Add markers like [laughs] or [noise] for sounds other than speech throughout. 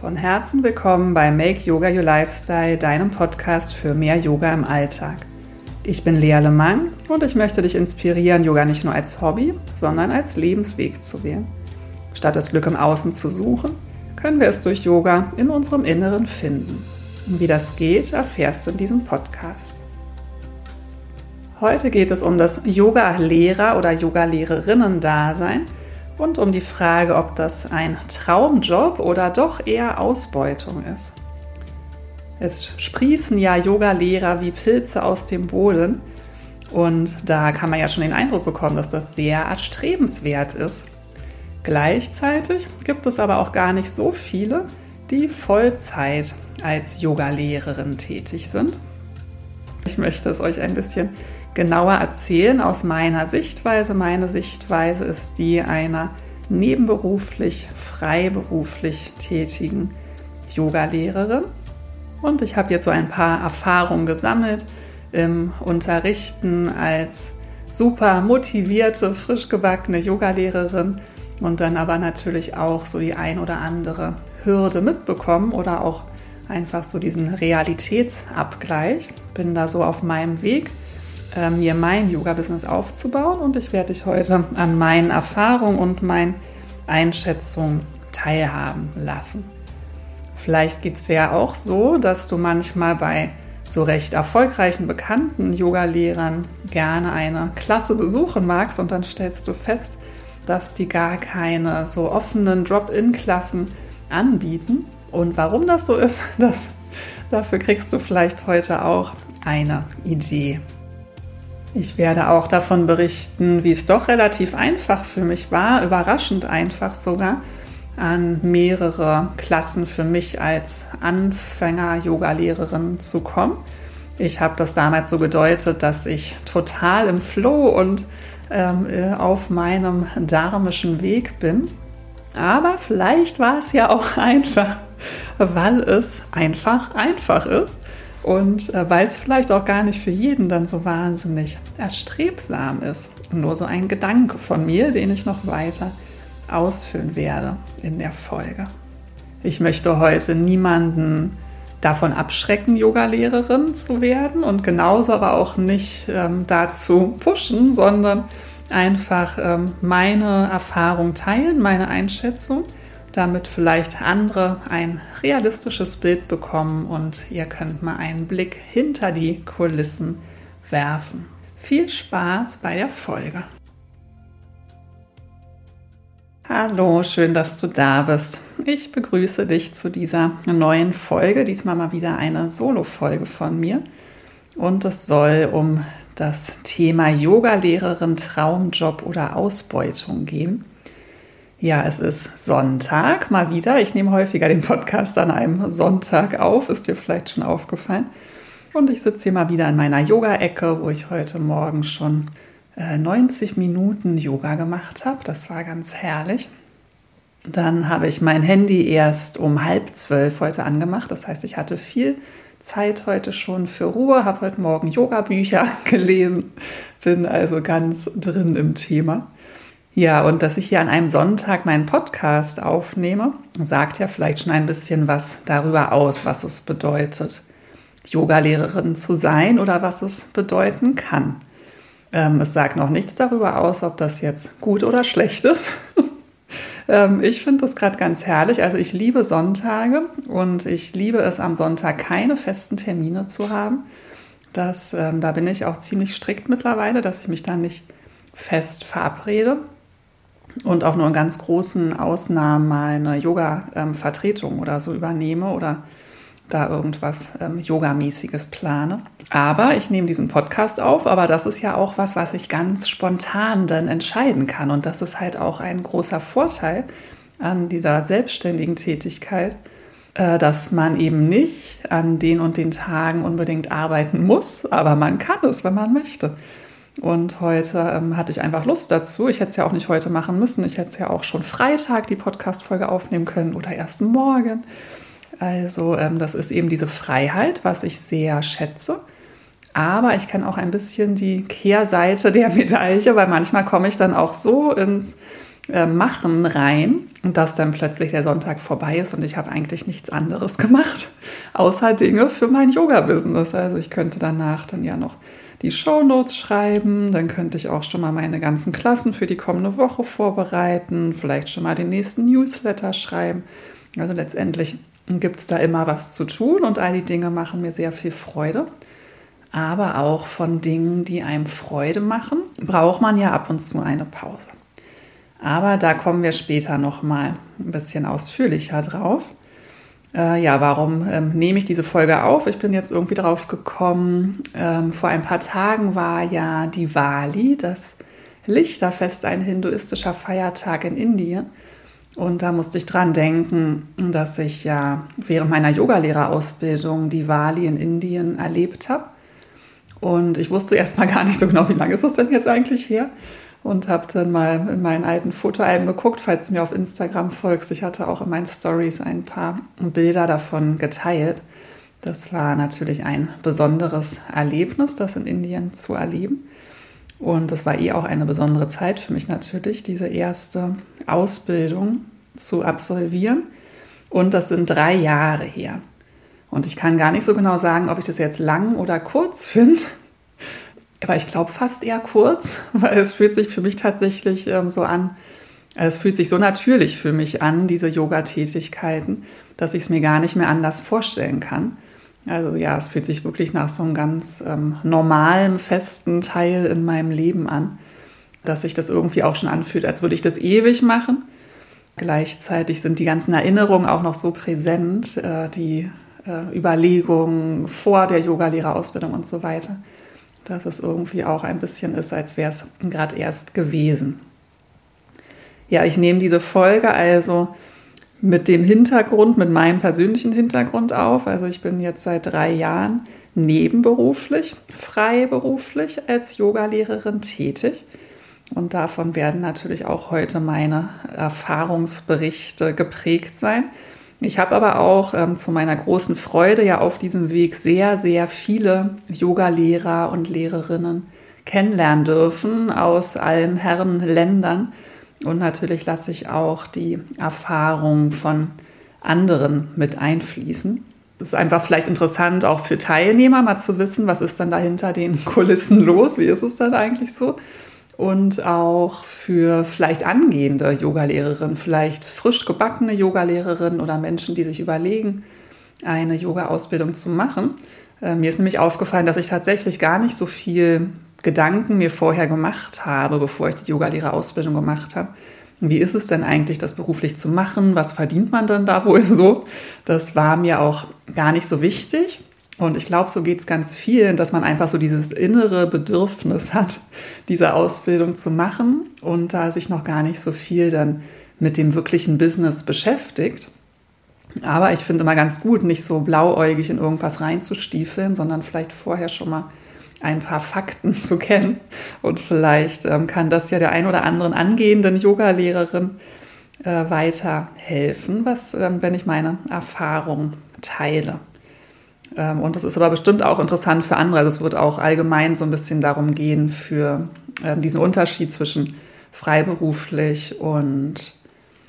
Von Herzen willkommen bei Make Yoga Your Lifestyle, deinem Podcast für mehr Yoga im Alltag. Ich bin Lea Lemang und ich möchte dich inspirieren, Yoga nicht nur als Hobby, sondern als Lebensweg zu wählen. Statt das Glück im Außen zu suchen, können wir es durch Yoga in unserem Inneren finden. Und wie das geht, erfährst du in diesem Podcast. Heute geht es um das Yoga-Lehrer- oder Yoga-Lehrerinnen-Dasein und um die Frage, ob das ein Traumjob oder doch eher Ausbeutung ist. Es sprießen ja Yoga-Lehrer wie Pilze aus dem Boden und da kann man ja schon den Eindruck bekommen, dass das sehr erstrebenswert ist. Gleichzeitig gibt es aber auch gar nicht so viele, die Vollzeit als Yogalehrerin tätig sind. Ich möchte es euch ein bisschen genauer erzählen aus meiner Sichtweise. Meine Sichtweise ist die einer nebenberuflich, freiberuflich tätigen Yogalehrerin. Und ich habe jetzt so ein paar Erfahrungen gesammelt im Unterrichten als super motivierte, frisch gebackene Yogalehrerin und dann aber natürlich auch so die ein oder andere Hürde mitbekommen oder auch einfach so diesen Realitätsabgleich. Bin da so auf meinem Weg, mir mein Yoga-Business aufzubauen und ich werde dich heute an meinen Erfahrungen und meinen Einschätzungen teilhaben lassen. Vielleicht geht es dir ja auch so, dass du manchmal bei so recht erfolgreichen, bekannten Yogalehrern gerne eine Klasse besuchen magst und dann stellst du fest, dass die gar keine so offenen Drop-in-Klassen anbieten. Und warum das so ist, [laughs] das, dafür kriegst du vielleicht heute auch eine Idee. Ich werde auch davon berichten, wie es doch relativ einfach für mich war, überraschend einfach sogar, an mehrere Klassen für mich als Anfänger-Yoga-Lehrerin zu kommen. Ich habe das damals so gedeutet, dass ich total im Flow und ähm, äh, auf meinem dharmischen Weg bin. Aber vielleicht war es ja auch [laughs] einfach, weil es einfach einfach ist und äh, weil es vielleicht auch gar nicht für jeden dann so wahnsinnig erstrebsam ist. Nur so ein Gedanke von mir, den ich noch weiter ausführen werde in der Folge. Ich möchte heute niemanden davon abschrecken, Yogalehrerin zu werden und genauso aber auch nicht ähm, dazu pushen, sondern einfach ähm, meine Erfahrung teilen, meine Einschätzung, damit vielleicht andere ein realistisches Bild bekommen und ihr könnt mal einen Blick hinter die Kulissen werfen. Viel Spaß bei der Folge. Hallo, schön, dass du da bist. Ich begrüße dich zu dieser neuen Folge, diesmal mal wieder eine Solo-Folge von mir. Und es soll um das Thema Yogalehrerin, Traumjob oder Ausbeutung gehen. Ja, es ist Sonntag mal wieder. Ich nehme häufiger den Podcast an einem Sonntag auf, ist dir vielleicht schon aufgefallen. Und ich sitze hier mal wieder in meiner Yoga-Ecke, wo ich heute Morgen schon 90 äh, Minuten Yoga gemacht habe. Das war ganz herrlich. Dann habe ich mein Handy erst um halb zwölf heute angemacht. Das heißt, ich hatte viel Zeit heute schon für Ruhe, habe heute Morgen Yoga-Bücher [laughs] gelesen, bin also ganz drin im Thema. Ja, und dass ich hier an einem Sonntag meinen Podcast aufnehme, sagt ja vielleicht schon ein bisschen was darüber aus, was es bedeutet, Yogalehrerin zu sein oder was es bedeuten kann. Ähm, es sagt noch nichts darüber aus, ob das jetzt gut oder schlecht ist. [laughs] ähm, ich finde das gerade ganz herrlich. Also ich liebe Sonntage und ich liebe es am Sonntag keine festen Termine zu haben. Das, ähm, da bin ich auch ziemlich strikt mittlerweile, dass ich mich da nicht fest verabrede und auch nur in ganz großen Ausnahmen mal eine Yoga-Vertretung oder so übernehme oder da irgendwas ähm, Yogamäßiges plane. Aber ich nehme diesen Podcast auf, aber das ist ja auch was, was ich ganz spontan dann entscheiden kann. Und das ist halt auch ein großer Vorteil an dieser selbstständigen Tätigkeit, äh, dass man eben nicht an den und den Tagen unbedingt arbeiten muss, aber man kann es, wenn man möchte. Und heute ähm, hatte ich einfach Lust dazu. Ich hätte es ja auch nicht heute machen müssen. Ich hätte es ja auch schon Freitag die Podcast-Folge aufnehmen können oder erst morgen. Also ähm, das ist eben diese Freiheit, was ich sehr schätze. Aber ich kann auch ein bisschen die Kehrseite der [laughs] Medaille, weil manchmal komme ich dann auch so ins äh, Machen rein dass dann plötzlich der Sonntag vorbei ist und ich habe eigentlich nichts anderes [laughs] gemacht, außer Dinge für mein Yoga-Business. Also ich könnte danach dann ja noch die Shownotes schreiben, dann könnte ich auch schon mal meine ganzen Klassen für die kommende Woche vorbereiten, vielleicht schon mal den nächsten Newsletter schreiben. Also letztendlich gibt es da immer was zu tun und all die Dinge machen mir sehr viel Freude. Aber auch von Dingen, die einem Freude machen, braucht man ja ab und zu eine Pause. Aber da kommen wir später noch mal ein bisschen ausführlicher drauf. Äh, ja, warum ähm, nehme ich diese Folge auf? Ich bin jetzt irgendwie drauf gekommen. Ähm, vor ein paar Tagen war ja Diwali, das Lichterfest, ein hinduistischer Feiertag in Indien. Und da musste ich dran denken, dass ich ja während meiner Yogalehrerausbildung Diwali in Indien erlebt habe. Und ich wusste erst mal gar nicht so genau, wie lange ist das denn jetzt eigentlich her? Und habe dann mal in meinen alten Fotoalben geguckt, falls du mir auf Instagram folgst. Ich hatte auch in meinen Stories ein paar Bilder davon geteilt. Das war natürlich ein besonderes Erlebnis, das in Indien zu erleben. Und das war eh auch eine besondere Zeit für mich natürlich, diese erste Ausbildung zu absolvieren. Und das sind drei Jahre her. Und ich kann gar nicht so genau sagen, ob ich das jetzt lang oder kurz [laughs] finde, aber ich glaube fast eher kurz, [laughs] weil es fühlt sich für mich tatsächlich ähm, so an, es fühlt sich so natürlich für mich an, diese Yoga-Tätigkeiten, dass ich es mir gar nicht mehr anders vorstellen kann. Also ja, es fühlt sich wirklich nach so einem ganz ähm, normalen, festen Teil in meinem Leben an, dass sich das irgendwie auch schon anfühlt, als würde ich das ewig machen. Gleichzeitig sind die ganzen Erinnerungen auch noch so präsent, äh, die äh, Überlegungen vor der Yogalehrerausbildung und so weiter dass es irgendwie auch ein bisschen ist, als wäre es gerade erst gewesen. Ja, ich nehme diese Folge also mit dem Hintergrund, mit meinem persönlichen Hintergrund auf. Also ich bin jetzt seit drei Jahren nebenberuflich, freiberuflich als Yogalehrerin tätig. Und davon werden natürlich auch heute meine Erfahrungsberichte geprägt sein. Ich habe aber auch ähm, zu meiner großen Freude ja auf diesem Weg sehr, sehr viele Yoga-Lehrer und Lehrerinnen kennenlernen dürfen aus allen Herren Ländern. Und natürlich lasse ich auch die Erfahrung von anderen mit einfließen. Es ist einfach vielleicht interessant, auch für Teilnehmer mal zu wissen, was ist dann da hinter den Kulissen los, wie ist es dann eigentlich so und auch für vielleicht angehende Yogalehrerinnen, vielleicht frisch gebackene Yogalehrerinnen oder Menschen, die sich überlegen, eine Yoga-Ausbildung zu machen. Äh, mir ist nämlich aufgefallen, dass ich tatsächlich gar nicht so viel Gedanken mir vorher gemacht habe, bevor ich die Yogalehrerausbildung gemacht habe. Wie ist es denn eigentlich, das beruflich zu machen? Was verdient man dann da wohl [laughs] so? Das war mir auch gar nicht so wichtig. Und ich glaube, so geht es ganz vielen, dass man einfach so dieses innere Bedürfnis hat, diese Ausbildung zu machen und da sich noch gar nicht so viel dann mit dem wirklichen Business beschäftigt. Aber ich finde mal ganz gut, nicht so blauäugig in irgendwas reinzustiefeln, sondern vielleicht vorher schon mal ein paar Fakten [laughs] zu kennen. Und vielleicht ähm, kann das ja der ein oder anderen angehenden Yogalehrerin äh, weiterhelfen, was, ähm, wenn ich meine Erfahrung teile. Ähm, und das ist aber bestimmt auch interessant für andere. Also es wird auch allgemein so ein bisschen darum gehen, für ähm, diesen Unterschied zwischen freiberuflich und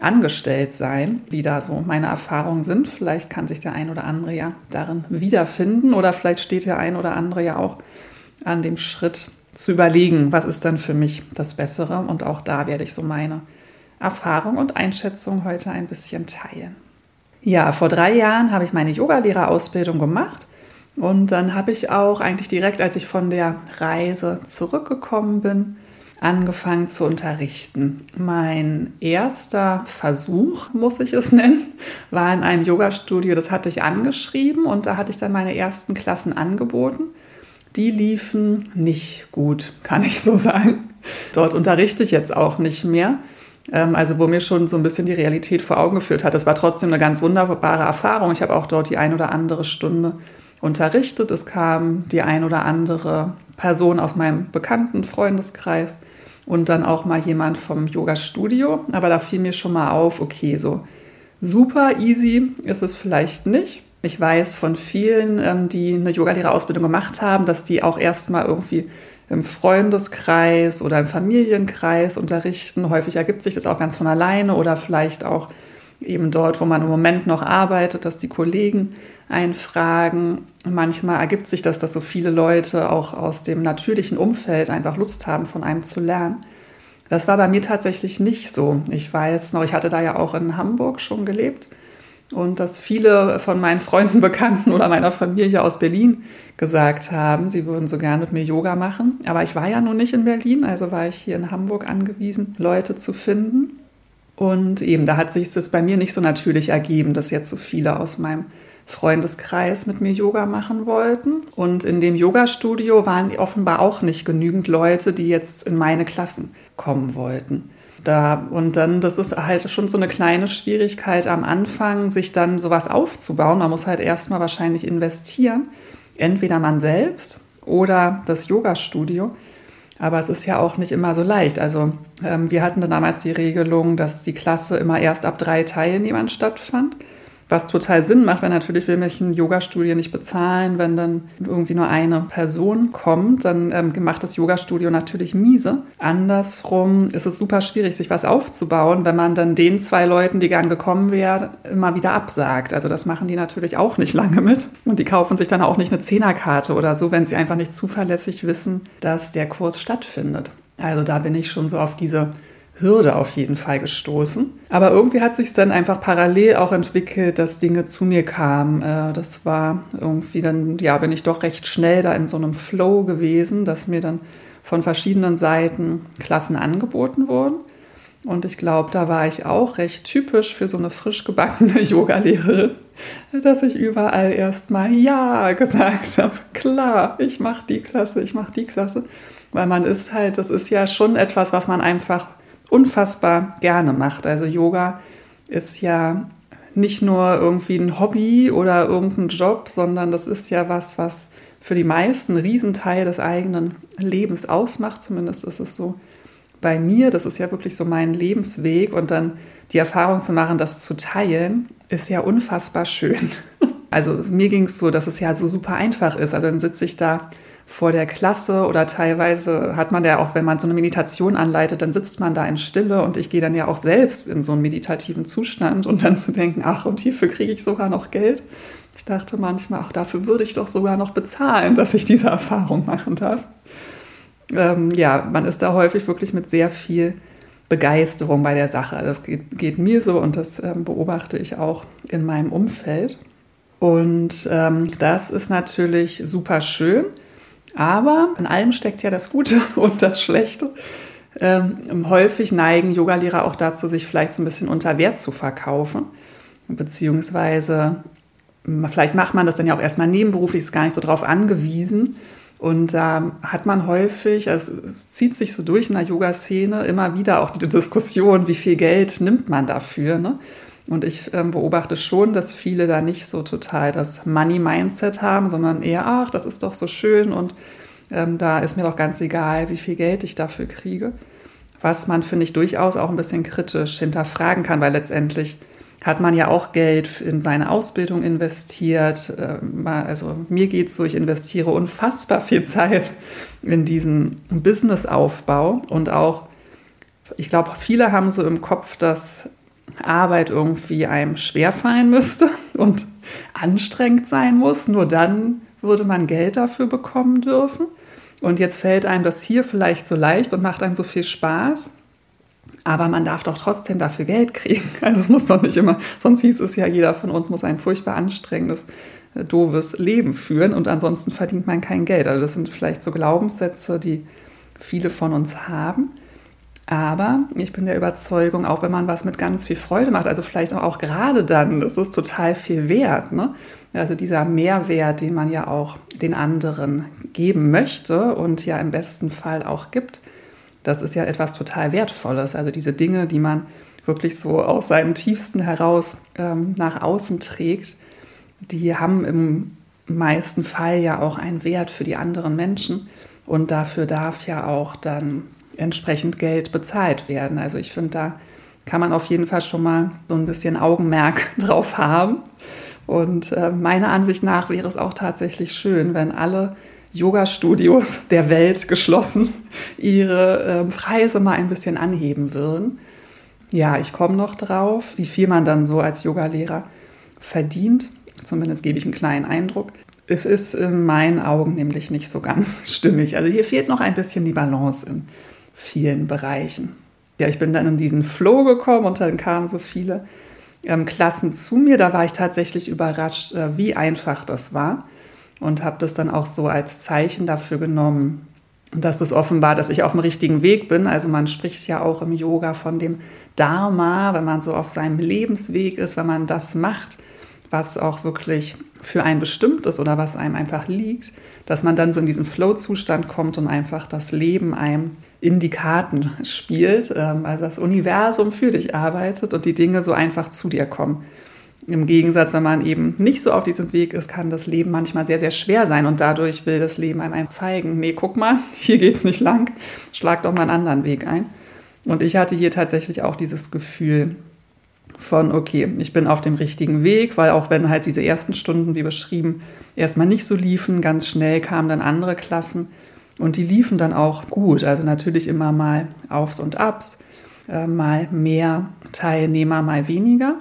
angestellt sein, wie da so meine Erfahrungen sind. Vielleicht kann sich der ein oder andere ja darin wiederfinden oder vielleicht steht der ein oder andere ja auch an dem Schritt zu überlegen, was ist dann für mich das Bessere. Und auch da werde ich so meine Erfahrung und Einschätzung heute ein bisschen teilen. Ja, vor drei Jahren habe ich meine Yogalehrerausbildung gemacht und dann habe ich auch eigentlich direkt, als ich von der Reise zurückgekommen bin, angefangen zu unterrichten. Mein erster Versuch, muss ich es nennen, war in einem Yogastudio, das hatte ich angeschrieben und da hatte ich dann meine ersten Klassen angeboten. Die liefen nicht gut, kann ich so sagen. Dort unterrichte ich jetzt auch nicht mehr. Ähm, also wo mir schon so ein bisschen die Realität vor Augen geführt hat. Es war trotzdem eine ganz wunderbare Erfahrung. Ich habe auch dort die ein oder andere Stunde unterrichtet. Es kam die ein oder andere Person aus meinem bekannten Freundeskreis und dann auch mal jemand vom Yoga-Studio. Aber da fiel mir schon mal auf, okay, so super easy ist es vielleicht nicht. Ich weiß von vielen, ähm, die eine Yogalehrerausbildung gemacht haben, dass die auch erst mal irgendwie im Freundeskreis oder im Familienkreis unterrichten. Häufig ergibt sich das auch ganz von alleine oder vielleicht auch eben dort, wo man im Moment noch arbeitet, dass die Kollegen einfragen. Manchmal ergibt sich das, dass so viele Leute auch aus dem natürlichen Umfeld einfach Lust haben, von einem zu lernen. Das war bei mir tatsächlich nicht so. Ich weiß noch, ich hatte da ja auch in Hamburg schon gelebt und dass viele von meinen Freunden, [laughs] Bekannten oder meiner Familie aus Berlin gesagt haben, sie würden so gern mit mir Yoga machen. Aber ich war ja nun nicht in Berlin, also war ich hier in Hamburg angewiesen, Leute zu finden. Und eben, da hat sich es bei mir nicht so natürlich ergeben, dass jetzt so viele aus meinem Freundeskreis mit mir Yoga machen wollten. Und in dem Yoga-Studio waren offenbar auch nicht genügend Leute, die jetzt in meine Klassen kommen wollten. Da, und dann, das ist halt schon so eine kleine Schwierigkeit am Anfang, sich dann sowas aufzubauen. Man muss halt erstmal wahrscheinlich investieren. Entweder man selbst oder das Yoga-Studio. Aber es ist ja auch nicht immer so leicht. Also ähm, wir hatten dann damals die Regelung, dass die Klasse immer erst ab drei Teilnehmern stattfand. Was total Sinn macht, wenn natürlich will mich ein Yoga-Studio nicht bezahlen, wenn dann irgendwie nur eine Person kommt, dann ähm, macht das Yoga-Studio natürlich miese. Andersrum ist es super schwierig, sich was aufzubauen, wenn man dann den zwei Leuten, die gern gekommen wären, immer wieder absagt. Also das machen die natürlich auch nicht lange mit. Und die kaufen sich dann auch nicht eine Zehnerkarte oder so, wenn sie einfach nicht zuverlässig wissen, dass der Kurs stattfindet. Also da bin ich schon so auf diese Hürde auf jeden Fall gestoßen. Aber irgendwie hat sich dann einfach parallel auch entwickelt, dass Dinge zu mir kamen. Äh, das war irgendwie dann, ja, bin ich doch recht schnell da in so einem Flow gewesen, dass mir dann von verschiedenen Seiten Klassen angeboten wurden. Und ich glaube, da war ich auch recht typisch für so eine frisch gebackene [laughs] Yogalehrerin, dass ich überall erstmal Ja gesagt habe. Klar, ich mache die Klasse, ich mache die Klasse. Weil man ist halt, das ist ja schon etwas, was man einfach unfassbar gerne macht. Also Yoga ist ja nicht nur irgendwie ein Hobby oder irgendein Job, sondern das ist ja was, was für die meisten einen Riesenteil des eigenen Lebens ausmacht. Zumindest ist es so bei mir. Das ist ja wirklich so mein Lebensweg. Und dann die Erfahrung zu machen, das zu teilen, ist ja unfassbar schön. [laughs] Also mir ging es so, dass es ja so super einfach ist. Also dann sitze ich da vor der Klasse oder teilweise hat man ja auch, wenn man so eine Meditation anleitet, dann sitzt man da in Stille und ich gehe dann ja auch selbst in so einen meditativen Zustand und dann zu denken, ach, und hierfür kriege ich sogar noch Geld. Ich dachte manchmal, ach, dafür würde ich doch sogar noch bezahlen, dass ich diese Erfahrung machen darf. Ähm, ja, man ist da häufig wirklich mit sehr viel Begeisterung bei der Sache. Das geht, geht mir so und das ähm, beobachte ich auch in meinem Umfeld. Und ähm, das ist natürlich super schön. Aber in allem steckt ja das Gute [laughs] und das Schlechte. Ähm, häufig neigen Yogalehrer auch dazu, sich vielleicht so ein bisschen unter Wert zu verkaufen. Beziehungsweise, vielleicht macht man das dann ja auch erstmal nebenberuflich, ist gar nicht so drauf angewiesen. Und da hat man häufig, also es zieht sich so durch in der Yoga-Szene immer wieder auch die Diskussion, wie viel Geld nimmt man dafür. Ne? Und ich ähm, beobachte schon, dass viele da nicht so total das Money-Mindset haben, sondern eher, ach, das ist doch so schön und ähm, da ist mir doch ganz egal, wie viel Geld ich dafür kriege. Was man, finde ich, durchaus auch ein bisschen kritisch hinterfragen kann, weil letztendlich hat man ja auch Geld in seine Ausbildung investiert. Ähm, also mir geht es so, ich investiere unfassbar viel Zeit in diesen Businessaufbau und auch, ich glaube, viele haben so im Kopf, dass Arbeit irgendwie einem schwerfallen müsste [laughs] und anstrengend sein muss. Nur dann würde man Geld dafür bekommen dürfen. Und jetzt fällt einem das hier vielleicht so leicht und macht einem so viel Spaß. Aber man darf doch trotzdem dafür Geld kriegen. [laughs] Also es muss doch nicht immer, sonst hieß es ja, jeder von uns muss ein furchtbar anstrengendes, äh, doofes Leben führen und ansonsten verdient man kein Geld. Also das sind vielleicht so Glaubenssätze, die viele von uns haben. Aber ich bin der Überzeugung, auch wenn man was mit ganz viel Freude macht, also vielleicht auch gerade dann, das ist total viel wert. Ne? Also dieser Mehrwert, den man ja auch den anderen geben möchte und ja im besten Fall auch gibt, das ist ja etwas total Wertvolles. Also diese Dinge, die man wirklich so aus seinem Tiefsten heraus ähm, nach außen trägt, die haben im meisten Fall ja auch einen Wert für die anderen Menschen. Und dafür darf ja auch dann entsprechend Geld bezahlt werden. Also ich finde, da kann man auf jeden Fall schon mal so ein bisschen Augenmerk [laughs] drauf haben. Und äh, meiner Ansicht nach wäre es auch tatsächlich schön, wenn alle Yoga-Studios [laughs] der Welt geschlossen ihre äh, Preise mal ein bisschen anheben würden. Ja, ich komme noch drauf, wie viel man dann so als Yogalehrer verdient. Zumindest gebe ich einen kleinen Eindruck. Es ist in meinen Augen nämlich nicht so ganz [laughs] stimmig. Also hier fehlt noch ein bisschen die Balance in vielen Bereichen. Ja, ich bin dann in diesen Flow gekommen und dann kamen so viele ähm, Klassen zu mir. Da war ich tatsächlich überrascht, äh, wie einfach das war und habe das dann auch so als Zeichen dafür genommen, dass es offenbar, dass ich auf dem richtigen Weg bin. Also man spricht ja auch im Yoga von dem Dharma, wenn man so auf seinem Lebensweg ist, wenn man das macht, was auch wirklich für ein bestimmt ist oder was einem einfach liegt, dass man dann so in diesen Flow-Zustand kommt und einfach das Leben einem in die Karten spielt, also das Universum für dich arbeitet und die Dinge so einfach zu dir kommen. Im Gegensatz, wenn man eben nicht so auf diesem Weg ist, kann das Leben manchmal sehr, sehr schwer sein und dadurch will das Leben einem zeigen, nee, guck mal, [laughs] hier geht es nicht lang, schlag doch mal einen anderen Weg ein. Und ich hatte hier tatsächlich auch dieses Gefühl von, okay, ich bin auf dem richtigen Weg, weil auch wenn halt diese ersten Stunden, wie beschrieben, erstmal nicht so liefen, ganz schnell kamen dann andere Klassen und die liefen dann auch gut. Also natürlich immer mal Aufs und Abs, äh, mal mehr Teilnehmer, mal weniger.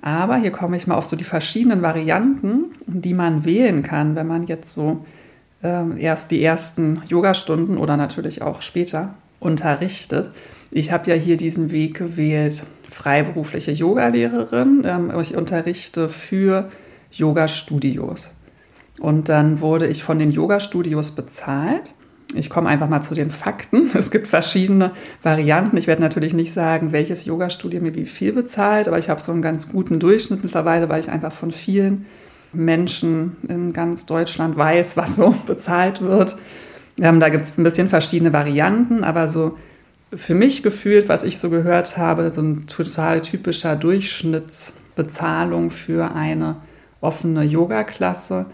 Aber hier komme ich mal auf so die verschiedenen Varianten, die man wählen kann, wenn man jetzt so äh, erst die ersten Yogastunden oder natürlich auch später unterrichtet. Ich habe ja hier diesen Weg gewählt, freiberufliche Yogalehrerin. Ähm, ich unterrichte für Yoga-Studios. Und dann wurde ich von den Yoga-Studios bezahlt. Ich komme einfach mal zu den Fakten. [laughs] Es gibt verschiedene Varianten. Ich werde natürlich nicht sagen, welches Yoga-Studio mir wie viel bezahlt, aber ich habe so einen ganz guten Durchschnitt mittlerweile, weil ich einfach von vielen Menschen in ganz Deutschland weiß, was so [laughs] bezahlt wird. Ähm, da gibt es ein bisschen verschiedene Varianten, aber so für mich gefühlt, was ich so gehört habe, so ein total typischer Durchschnittsbezahlung für eine offene Yoga-Klasse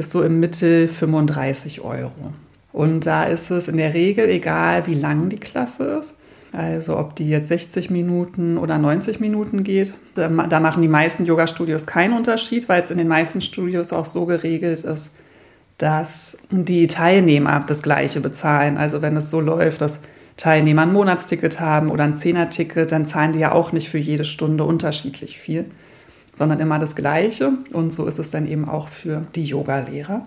ist so im Mittel 35 Euro. Und da ist es in der Regel egal, wie lang die Klasse ist. Also ob die jetzt 60 Minuten oder 90 Minuten geht. Da, machen die meisten Yoga-Studios keinen Unterschied, weil es in den meisten Studios auch so geregelt ist, dass die Teilnehmer das gleiche bezahlen. Also wenn es so läuft, dass Teilnehmer ein Monatsticket haben oder ein Zehnerticket, dann zahlen die ja auch nicht für jede Stunde unterschiedlich viel sondern immer das Gleiche. Und so ist es dann eben auch für die Yogalehrer.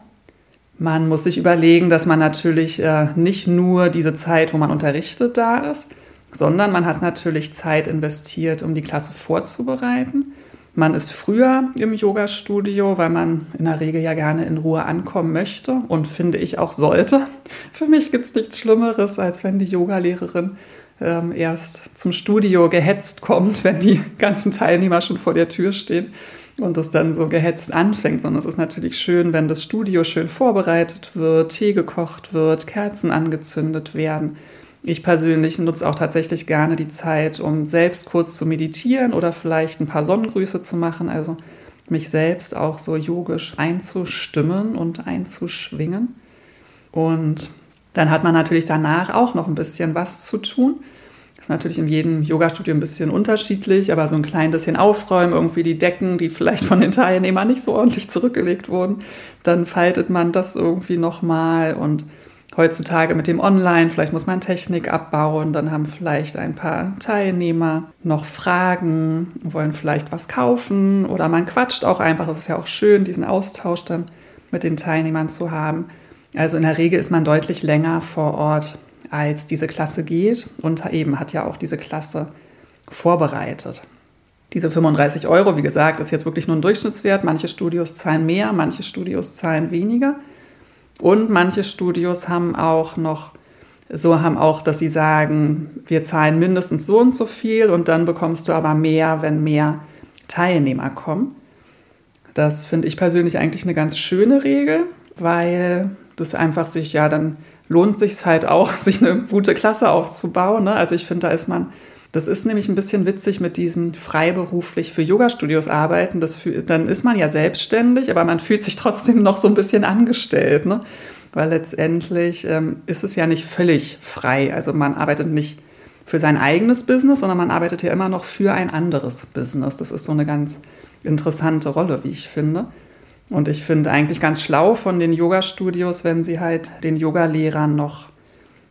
Man muss sich überlegen, dass man natürlich äh, nicht nur diese Zeit, wo man unterrichtet, da ist, sondern man hat natürlich Zeit investiert, um die Klasse vorzubereiten. Man ist früher im Yoga-Studio, weil man in der Regel ja gerne in Ruhe ankommen möchte und finde ich auch sollte. [laughs] Für mich gibt es nichts Schlimmeres, als wenn die Yogalehrerin ähm, erst zum Studio gehetzt kommt, wenn die ganzen Teilnehmer schon vor der Tür stehen und es dann so gehetzt anfängt, sondern es ist natürlich schön, wenn das Studio schön vorbereitet wird, Tee gekocht wird, Kerzen angezündet werden. Ich persönlich nutze auch tatsächlich gerne die Zeit, um selbst kurz zu meditieren oder vielleicht ein paar Sonnengrüße zu machen, also mich selbst auch so yogisch einzustimmen und einzuschwingen. Und dann hat man natürlich danach auch noch ein bisschen was zu tun. Das ist natürlich in jedem Yoga-Studio ein bisschen unterschiedlich, aber so ein klein bisschen aufräumen, irgendwie die Decken, die vielleicht von den Teilnehmern nicht so ordentlich zurückgelegt wurden, dann faltet man das irgendwie nochmal und heutzutage mit dem Online, vielleicht muss man Technik abbauen, dann haben vielleicht ein paar Teilnehmer noch Fragen, wollen vielleicht was kaufen oder man quatscht auch einfach. Es ist ja auch schön, diesen Austausch dann mit den Teilnehmern zu haben. Also in der Regel ist man deutlich länger vor Ort, als diese Klasse geht und eben hat ja auch diese Klasse vorbereitet. Diese 35 Euro, wie gesagt, ist jetzt wirklich nur ein Durchschnittswert. Manche Studios zahlen mehr, manche Studios zahlen weniger. Und manche Studios haben auch noch, so haben auch, dass sie sagen, wir zahlen mindestens so und so viel und dann bekommst du aber mehr, wenn mehr Teilnehmer kommen. Das finde ich persönlich eigentlich eine ganz schöne Regel, weil das einfach sich ja dann lohnt sich halt auch, [laughs] sich eine gute Klasse aufzubauen. Ne? Also ich finde, da ist man, das ist nämlich ein bisschen witzig mit diesem freiberuflich für Yoga-Studios arbeiten. Das, dann ist man ja selbstständig, aber man fühlt sich trotzdem noch so ein bisschen angestellt. Ne? Weil letztendlich ähm, ist es ja nicht völlig frei. Also man arbeitet nicht für sein eigenes Business, sondern man arbeitet ja immer noch für ein anderes Business. Das ist so eine ganz interessante Rolle, wie ich finde. Und ich finde eigentlich ganz schlau von den Yoga-Studios, wenn sie halt den Yogalehrern noch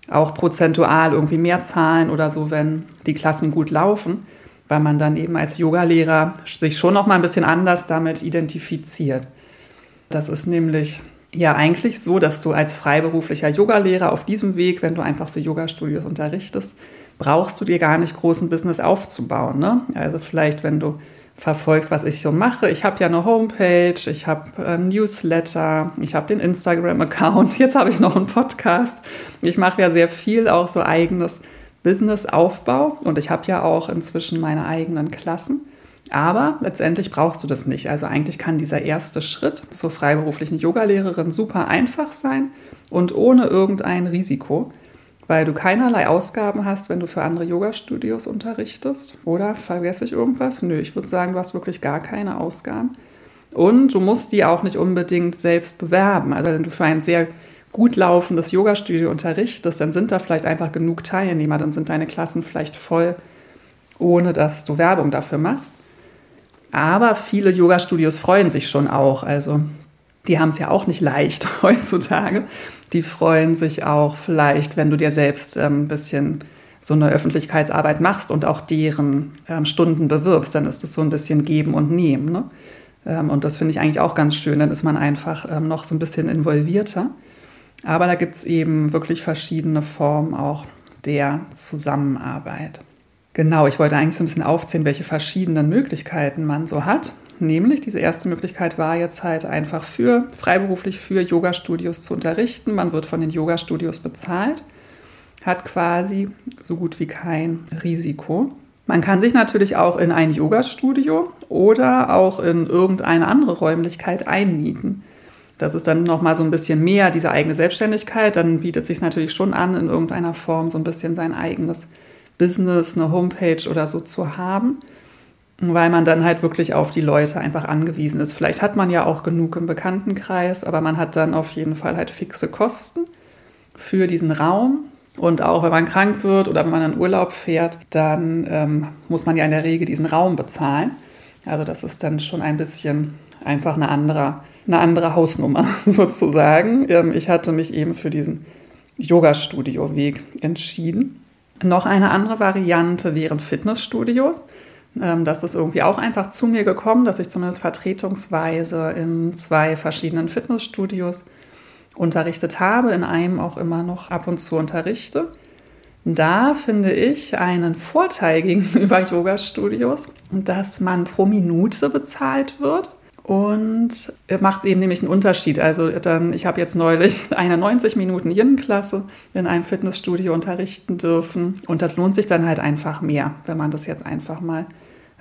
auch prozentual irgendwie mehr zahlen oder so, wenn die Klassen gut laufen, weil man dann eben als Yogalehrer sich schon noch mal ein bisschen anders damit identifiziert. Das ist nämlich ja eigentlich so, dass du als freiberuflicher Yogalehrer auf diesem Weg, wenn du einfach für Yogastudios unterrichtest, brauchst du dir gar nicht großen Business aufzubauen. Ne? Also vielleicht, wenn du verfolgst, was ich so mache. Ich habe ja eine Homepage, ich habe ein Newsletter, ich habe den Instagram-Account, [laughs] jetzt habe ich noch einen Podcast. Ich mache ja sehr viel auch so eigenes Business-Aufbau und ich habe ja auch inzwischen meine eigenen Klassen. Aber letztendlich brauchst du das nicht. Also eigentlich kann dieser erste Schritt zur freiberuflichen Yogalehrerin super einfach sein und ohne irgendein Risiko, weil du keinerlei Ausgaben hast, wenn du für andere Yoga-Studios unterrichtest. Oder vergesse ich irgendwas? Nö, ich würde sagen, du hast wirklich gar keine Ausgaben. Und du musst die auch nicht unbedingt selbst bewerben. Also wenn du für ein sehr gut laufendes Yoga-Studio unterrichtest, dann sind da vielleicht einfach genug Teilnehmer, dann sind deine Klassen vielleicht voll, ohne dass du Werbung dafür machst. Aber viele Yoga-Studios freuen sich schon auch. Also die haben es ja auch nicht leicht [laughs] heutzutage. Die freuen sich auch vielleicht, wenn du dir selbst ähm, ein bisschen so eine Öffentlichkeitsarbeit machst und auch deren ähm, Stunden bewirbst, dann ist es so ein bisschen geben und nehmen. Ne? Ähm, und das finde ich eigentlich auch ganz schön, dann ist man einfach ähm, noch so ein bisschen involvierter. Aber da gibt es eben wirklich verschiedene Formen auch der Zusammenarbeit. Genau, ich wollte eigentlich so ein bisschen aufzählen, welche verschiedenen Möglichkeiten man so hat. Nämlich diese erste Möglichkeit war jetzt halt einfach für freiberuflich für Yoga-Studios zu unterrichten. Man wird von den Yoga-Studios bezahlt, hat quasi so gut wie kein Risiko. Man kann sich natürlich auch in ein Yoga-Studio oder auch in irgendeine andere Räumlichkeit einmieten. Das ist dann nochmal so ein bisschen mehr diese eigene Selbstständigkeit. Dann bietet sich natürlich schon an, in irgendeiner Form so ein bisschen sein eigenes Business, eine Homepage oder so zu haben, weil man dann halt wirklich auf die Leute einfach angewiesen ist. Vielleicht hat man ja auch genug im Bekanntenkreis, aber man hat dann auf jeden Fall halt fixe Kosten für diesen Raum. Und auch wenn man krank wird oder wenn man in Urlaub fährt, dann ähm, muss man ja in der Regel diesen Raum bezahlen. Also das ist dann schon ein bisschen einfach eine andere, eine andere Hausnummer [laughs] sozusagen. Ähm, ich hatte mich eben für diesen Yoga-Studio-Weg entschieden. Noch eine andere Variante wären Fitnessstudios. Ähm, das ist irgendwie auch einfach zu mir gekommen, dass ich zumindest vertretungsweise in zwei verschiedenen Fitnessstudios unterrichtet habe, in einem auch immer noch ab und zu unterrichte. Da finde ich einen Vorteil [laughs] gegenüber Yoga-Studios, dass man pro Minute bezahlt wird. Und macht eben nämlich einen Unterschied. Also dann, ich habe jetzt neulich [laughs] eine 90 Minuten Yin-Klasse in einem Fitnessstudio unterrichten dürfen. Und das lohnt sich dann halt einfach mehr, wenn man das jetzt einfach mal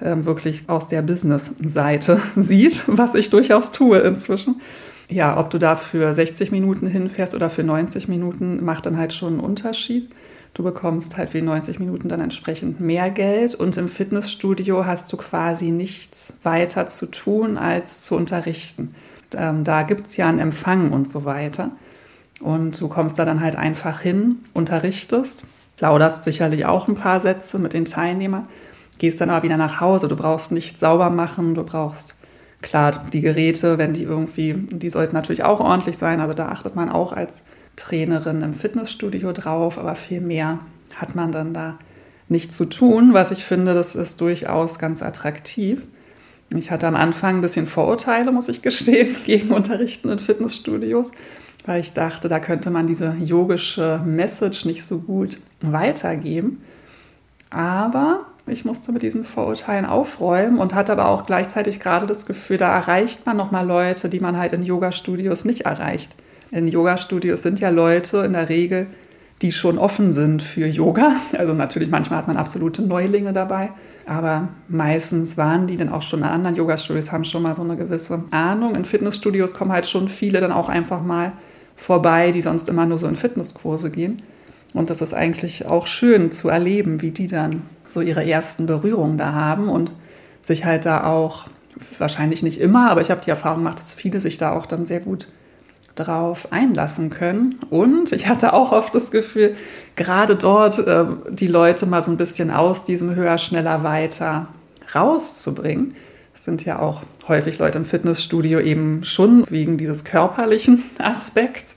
wirklich aus der Business-Seite [laughs] sieht, was ich durchaus tue inzwischen. Ja, ob du da für 60 Minuten hinfährst oder für 90 Minuten, macht dann halt schon einen Unterschied. Du bekommst halt für 90 Minuten dann entsprechend mehr Geld und im Fitnessstudio hast du quasi nichts weiter zu tun, als zu unterrichten. Ähm, da gibt es ja einen Empfang und so weiter. Und du kommst da dann halt einfach hin, unterrichtest, plauderst sicherlich auch ein paar Sätze mit den Teilnehmern, gehst dann aber wieder nach Hause. Du brauchst nicht sauber machen, du brauchst klar die Geräte, wenn die irgendwie, die sollten natürlich auch ordentlich sein. Also da achtet man auch als Trainerin im Fitnessstudio drauf, aber viel mehr hat man dann da nicht zu tun, was ich finde, das ist durchaus ganz attraktiv. Ich hatte am Anfang ein bisschen Vorurteile, muss ich gestehen, [laughs] gegen Unterrichten in Fitnessstudios, weil ich dachte, da könnte man diese yogische Message nicht so gut weitergeben. Aber ich musste mit diesen Vorurteilen aufräumen und hatte aber auch gleichzeitig gerade das Gefühl, da erreicht man nochmal Leute, die man halt in Yoga-Studios nicht erreicht. In Yoga-Studios sind ja Leute in der Regel, die schon offen sind für Yoga. Also natürlich, manchmal hat man absolute Neulinge dabei, aber meistens waren die dann auch schon in anderen Yoga-Studios, haben schon mal so eine gewisse Ahnung. In Fitnessstudios kommen halt schon viele dann auch einfach mal vorbei, die sonst immer nur so in Fitnesskurse gehen. Und das ist eigentlich auch schön zu erleben, wie die dann so ihre ersten Berührungen da haben und sich halt da auch, wahrscheinlich nicht immer, aber ich habe die Erfahrung gemacht, dass viele sich da auch dann sehr gut drauf einlassen können. Und ich hatte auch oft das Gefühl, gerade dort äh, die Leute mal so ein bisschen aus diesem höher, schneller, weiter rauszubringen. Es sind ja auch häufig Leute im Fitnessstudio eben schon wegen dieses körperlichen [laughs] Aspekts.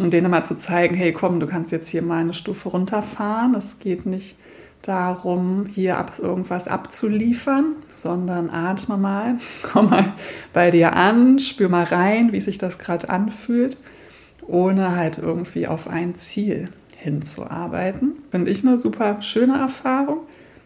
Und denen mal zu zeigen, hey komm, du kannst jetzt hier mal eine Stufe runterfahren. Es geht nicht darum, hier ab, irgendwas abzuliefern, sondern atme mal, [laughs] komm mal bei dir an, spür mal rein, wie sich das gerade anfühlt, ohne halt irgendwie auf ein Ziel hinzuarbeiten. Finde ich eine super schöne Erfahrung.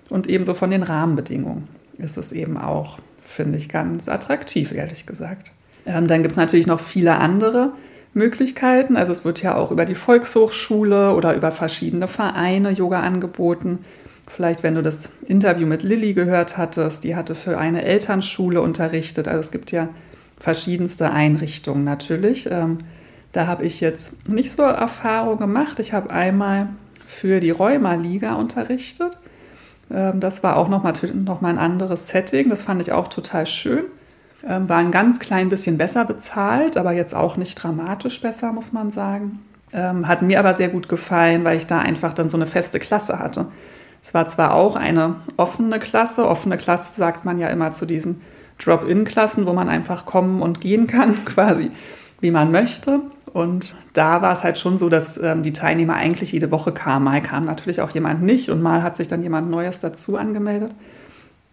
Und ebenso von den Rahmenbedingungen ist es eben auch, finde ich, ganz attraktiv, ehrlich gesagt. Ähm, dann gibt es natürlich noch viele andere Möglichkeiten. Also es wird ja auch über die Volkshochschule oder über verschiedene Vereine Yoga angeboten. Vielleicht, wenn du das Interview mit Lilly gehört hattest, die hatte für eine Elternschule unterrichtet. Also es gibt ja verschiedenste Einrichtungen natürlich. Ähm, da habe ich jetzt nicht so Erfahrung gemacht. Ich habe einmal für die Rheuma-Liga unterrichtet. Ähm, das war auch nochmal noch mal ein anderes Setting. Das fand ich auch total schön. Ähm, war ein ganz klein bisschen besser bezahlt, aber jetzt auch nicht dramatisch besser, muss man sagen. Hat mir aber sehr gut gefallen, weil ich da einfach dann so eine feste Klasse hatte. Es war zwar auch eine offene Klasse, offene Klasse sagt man ja immer zu diesen Drop-in-Klassen, wo man einfach kommen und gehen kann, [laughs] quasi wie man möchte. Und da war es halt schon so, dass ähm, die Teilnehmer eigentlich jede Woche kamen. Mal kam natürlich auch jemand nicht und mal hat sich dann jemand Neues dazu angemeldet.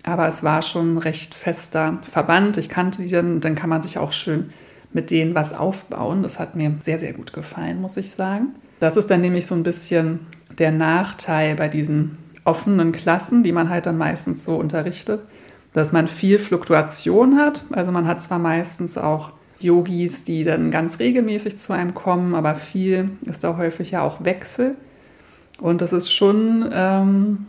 Aber es war schon ein recht fester Verband. Ich kannte die dann, dann kann man sich auch schön mit denen was aufbauen. Das hat mir sehr, sehr gut gefallen, muss ich sagen. Das ist dann nämlich so ein bisschen der Nachteil bei diesen offenen Klassen, die man halt dann meistens so unterrichtet, dass man viel Fluktuation hat. Also man hat zwar meistens auch Yogis, die dann ganz regelmäßig zu einem kommen, aber viel ist da häufig ja auch Wechsel. Und das ist schon ähm,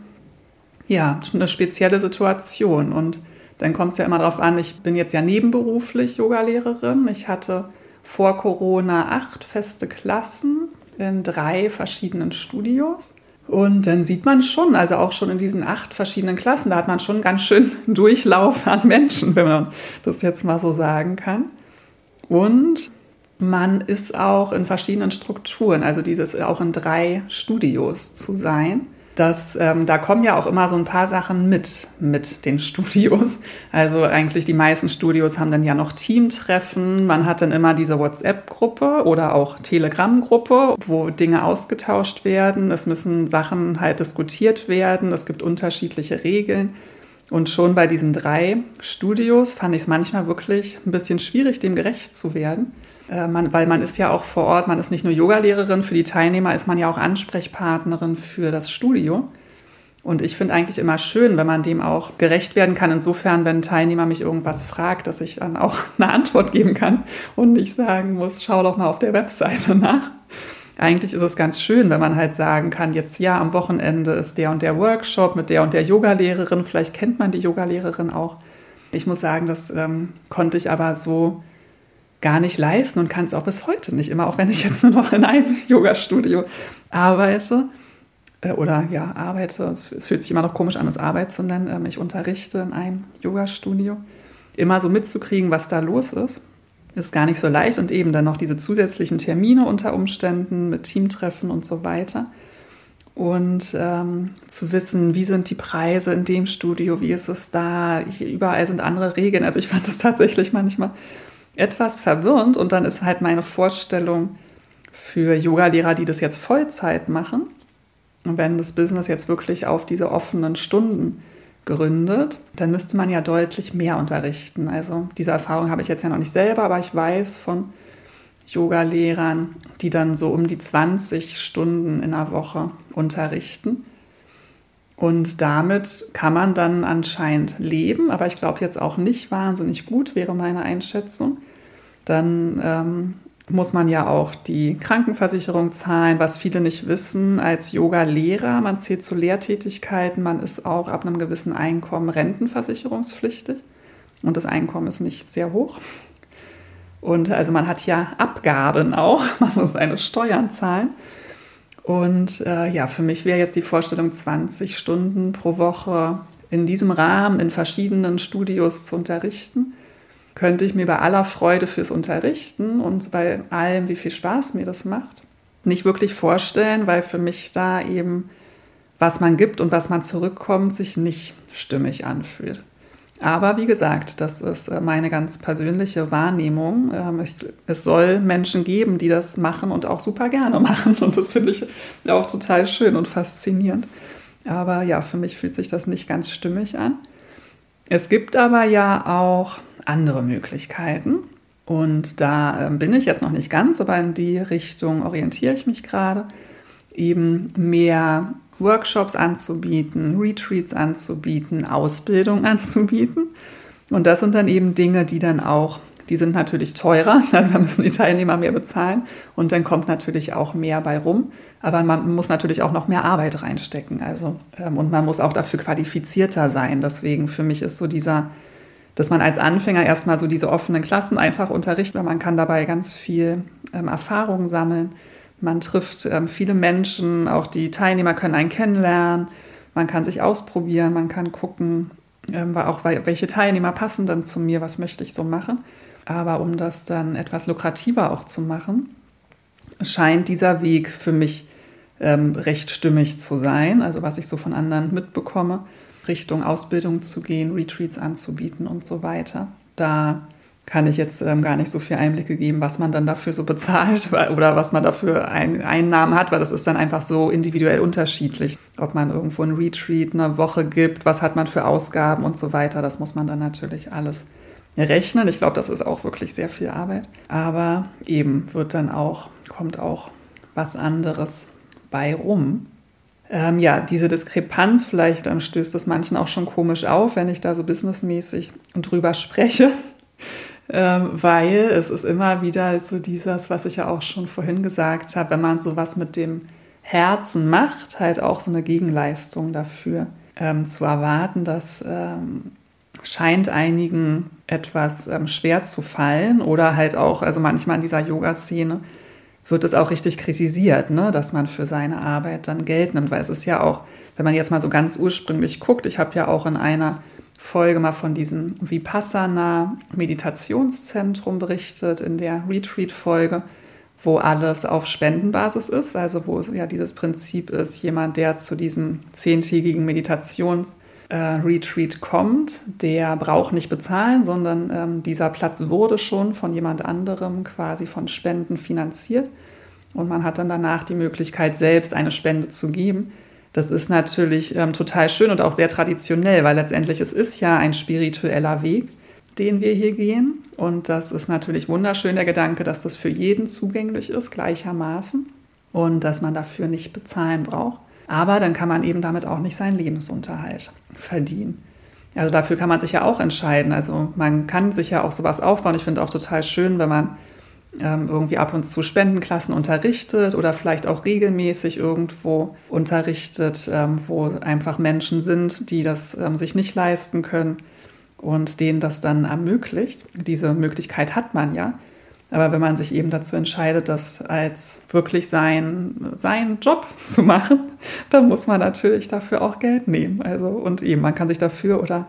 ja, eine spezielle Situation. Und dann kommt es ja immer darauf an, ich bin jetzt ja nebenberuflich Yogalehrerin. Ich hatte vor Corona acht feste Klassen in drei verschiedenen Studios. Und dann sieht man schon, also auch schon in diesen acht verschiedenen Klassen, da hat man schon ganz schön [laughs] Durchlauf an Menschen, wenn man das jetzt mal so sagen kann. Und man ist auch in verschiedenen Strukturen, also dieses auch in drei Studios zu sein. Das, ähm, da kommen ja auch immer so ein paar Sachen mit, mit den [laughs] Studios. Also eigentlich die meisten Studios haben dann ja noch Teamtreffen. Man hat dann immer diese WhatsApp-Gruppe oder auch Telegram-Gruppe, wo Dinge ausgetauscht werden. Es müssen Sachen halt diskutiert werden. Es gibt unterschiedliche Regeln. Und schon bei diesen drei Studios fand ich es manchmal wirklich ein bisschen schwierig, dem gerecht zu werden. Äh, man, weil man ist ja auch vor Ort, man ist nicht nur Yogalehrerin, für die Teilnehmer ist man ja auch Ansprechpartnerin für das Studio. Und ich finde eigentlich immer schön, wenn man dem auch gerecht werden kann. Insofern, wenn ein Teilnehmer mich irgendwas fragt, dass ich dann auch [laughs] eine Antwort geben kann und nicht sagen muss, schau doch mal auf der Webseite nach eigentlich ist es ganz schön, wenn man halt sagen kann, jetzt ja, am Wochenende ist der und der Workshop mit der und der Yogalehrerin. Vielleicht kennt man die Yogalehrerin auch. Ich muss sagen, das ähm, konnte ich aber so gar nicht leisten und kann es auch bis heute nicht immer, auch wenn ich jetzt nur noch in einem [laughs] Yogastudio arbeite äh, oder ja, arbeite. Es fühlt sich immer noch komisch an, das Arbeit zu nennen. Ähm, ich unterrichte in einem Yogastudio. Immer so mitzukriegen, was da los ist ist gar nicht so leicht und eben dann noch diese zusätzlichen Termine unter Umständen mit Teamtreffen und so weiter. Und ähm, zu wissen, wie sind die Preise in dem Studio, wie ist es da, überall sind andere Regeln. Also ich fand das tatsächlich manchmal etwas verwirrend und dann ist halt meine Vorstellung für Yogalehrer, die das jetzt Vollzeit machen, und wenn das Business jetzt wirklich auf diese offenen Stunden gründet, dann müsste man ja deutlich mehr unterrichten. Also diese Erfahrung habe ich jetzt ja noch nicht selber, aber ich weiß von Yoga-Lehrern, die dann so um die 20 Stunden in der Woche unterrichten. Und damit kann man dann anscheinend leben, aber ich glaube jetzt auch nicht wahnsinnig gut, wäre meine Einschätzung. Dann ähm, muss man ja auch die Krankenversicherung zahlen, was viele nicht wissen. Als Yoga-Lehrer, man zählt zu Lehrtätigkeiten, man ist auch ab einem gewissen Einkommen rentenversicherungspflichtig und das Einkommen ist nicht sehr hoch. Und also man hat ja Abgaben auch, [laughs] man muss seine Steuern zahlen. Und äh, ja, für mich wäre jetzt die Vorstellung, 20 Stunden pro Woche in diesem Rahmen in verschiedenen Studios zu unterrichten könnte ich mir bei aller Freude fürs Unterrichten und bei allem, wie viel Spaß mir das macht, nicht wirklich vorstellen, weil für mich da eben, was man gibt und was man zurückkommt, sich nicht stimmig anfühlt. Aber wie gesagt, das ist äh, meine ganz persönliche Wahrnehmung. Ähm, es soll Menschen geben, die das machen und auch super gerne [laughs] machen. Und das finde ich auch total schön und faszinierend. Aber ja, für mich fühlt sich das nicht ganz stimmig an. Es gibt aber ja auch andere Möglichkeiten. Und da ähm, bin ich jetzt noch nicht ganz, aber in die Richtung orientiere ich mich gerade. Eben mehr Workshops anzubieten, Retreats anzubieten, Ausbildung [laughs] anzubieten. Und das sind dann eben Dinge, die dann auch, die sind natürlich teurer, [laughs] also da müssen die Teilnehmer mehr bezahlen und dann kommt natürlich auch mehr bei rum. Aber man muss natürlich auch noch mehr Arbeit reinstecken. Also, ähm, und man muss auch dafür qualifizierter sein. Deswegen für mich ist so dieser, dass man als Anfänger erstmal so diese offenen Klassen einfach unterrichtet, weil man kann dabei ganz viel ähm, Erfahrung sammeln man trifft ähm, viele Menschen, auch die Teilnehmer können einen kennenlernen. Man kann sich ausprobieren, man kann gucken, ähm, auch welche Teilnehmer passen dann zu mir, was möchte ich so machen. Aber um das dann etwas lukrativer auch zu machen, scheint dieser Weg für mich ähm, recht stimmig zu sein. Also was ich so von anderen mitbekomme, Richtung Ausbildung zu gehen, Retreats anzubieten und so weiter. Da kann ich jetzt ähm, gar nicht so viel Einblicke geben, was man dann dafür so [laughs] bezahlt oder was man dafür ein, Einnahmen hat, weil das ist dann einfach so individuell unterschiedlich. Ob man irgendwo ein Retreat eine Woche gibt, was hat man für Ausgaben und so weiter, das muss man dann natürlich alles rechnen. Ich glaube, das ist auch wirklich sehr viel Arbeit. Aber eben wird dann auch, kommt auch was anderes bei rum. Ähm, ja, diese Diskrepanz, vielleicht ähm, stößt es manchen auch schon komisch auf, wenn ich da so businessmäßig drüber spreche. [laughs] Ähm, weil es ist immer wieder so dieses, was ich ja auch schon vorhin gesagt habe, wenn man sowas mit dem Herzen macht, halt auch so eine Gegenleistung dafür ähm, zu erwarten, das ähm, scheint einigen etwas ähm, schwer zu fallen oder halt auch, also manchmal in dieser Yoga-Szene wird es auch richtig kritisiert, ne, dass man für seine Arbeit dann Geld nimmt, weil es ist ja auch, wenn man jetzt mal so ganz ursprünglich guckt, ich habe ja auch in einer Folge mal von diesem Vipassana Meditationszentrum berichtet, in der Retreat-Folge, wo alles auf Spendenbasis ist, also wo ja dieses Prinzip ist, jemand, der zu diesem zehntägigen Meditationsretreat äh, kommt, der braucht nicht bezahlen, sondern ähm, dieser Platz wurde schon von jemand anderem quasi von Spenden finanziert und man hat dann danach die Möglichkeit, selbst eine Spende zu geben. Das ist natürlich ähm, total schön und auch sehr traditionell, weil letztendlich es ist ja ein spiritueller Weg, den wir hier gehen. Und das ist natürlich wunderschön, der Gedanke, dass das für jeden zugänglich ist, gleichermaßen. Und dass man dafür nicht bezahlen braucht. Aber dann kann man eben damit auch nicht seinen Lebensunterhalt verdienen. Also dafür kann man sich ja auch entscheiden. Also man kann sich ja auch sowas aufbauen. Ich finde auch total schön, wenn man ähm, irgendwie ab und zu Spendenklassen unterrichtet oder vielleicht auch regelmäßig irgendwo unterrichtet, ähm, wo einfach Menschen sind, die das ähm, sich nicht leisten können und denen das dann ermöglicht. Diese Möglichkeit hat man ja. Aber wenn man sich eben dazu entscheidet, das als wirklich sein, seinen Job [laughs] zu machen, dann muss man natürlich dafür auch Geld nehmen. Also, und eben, man kann sich dafür oder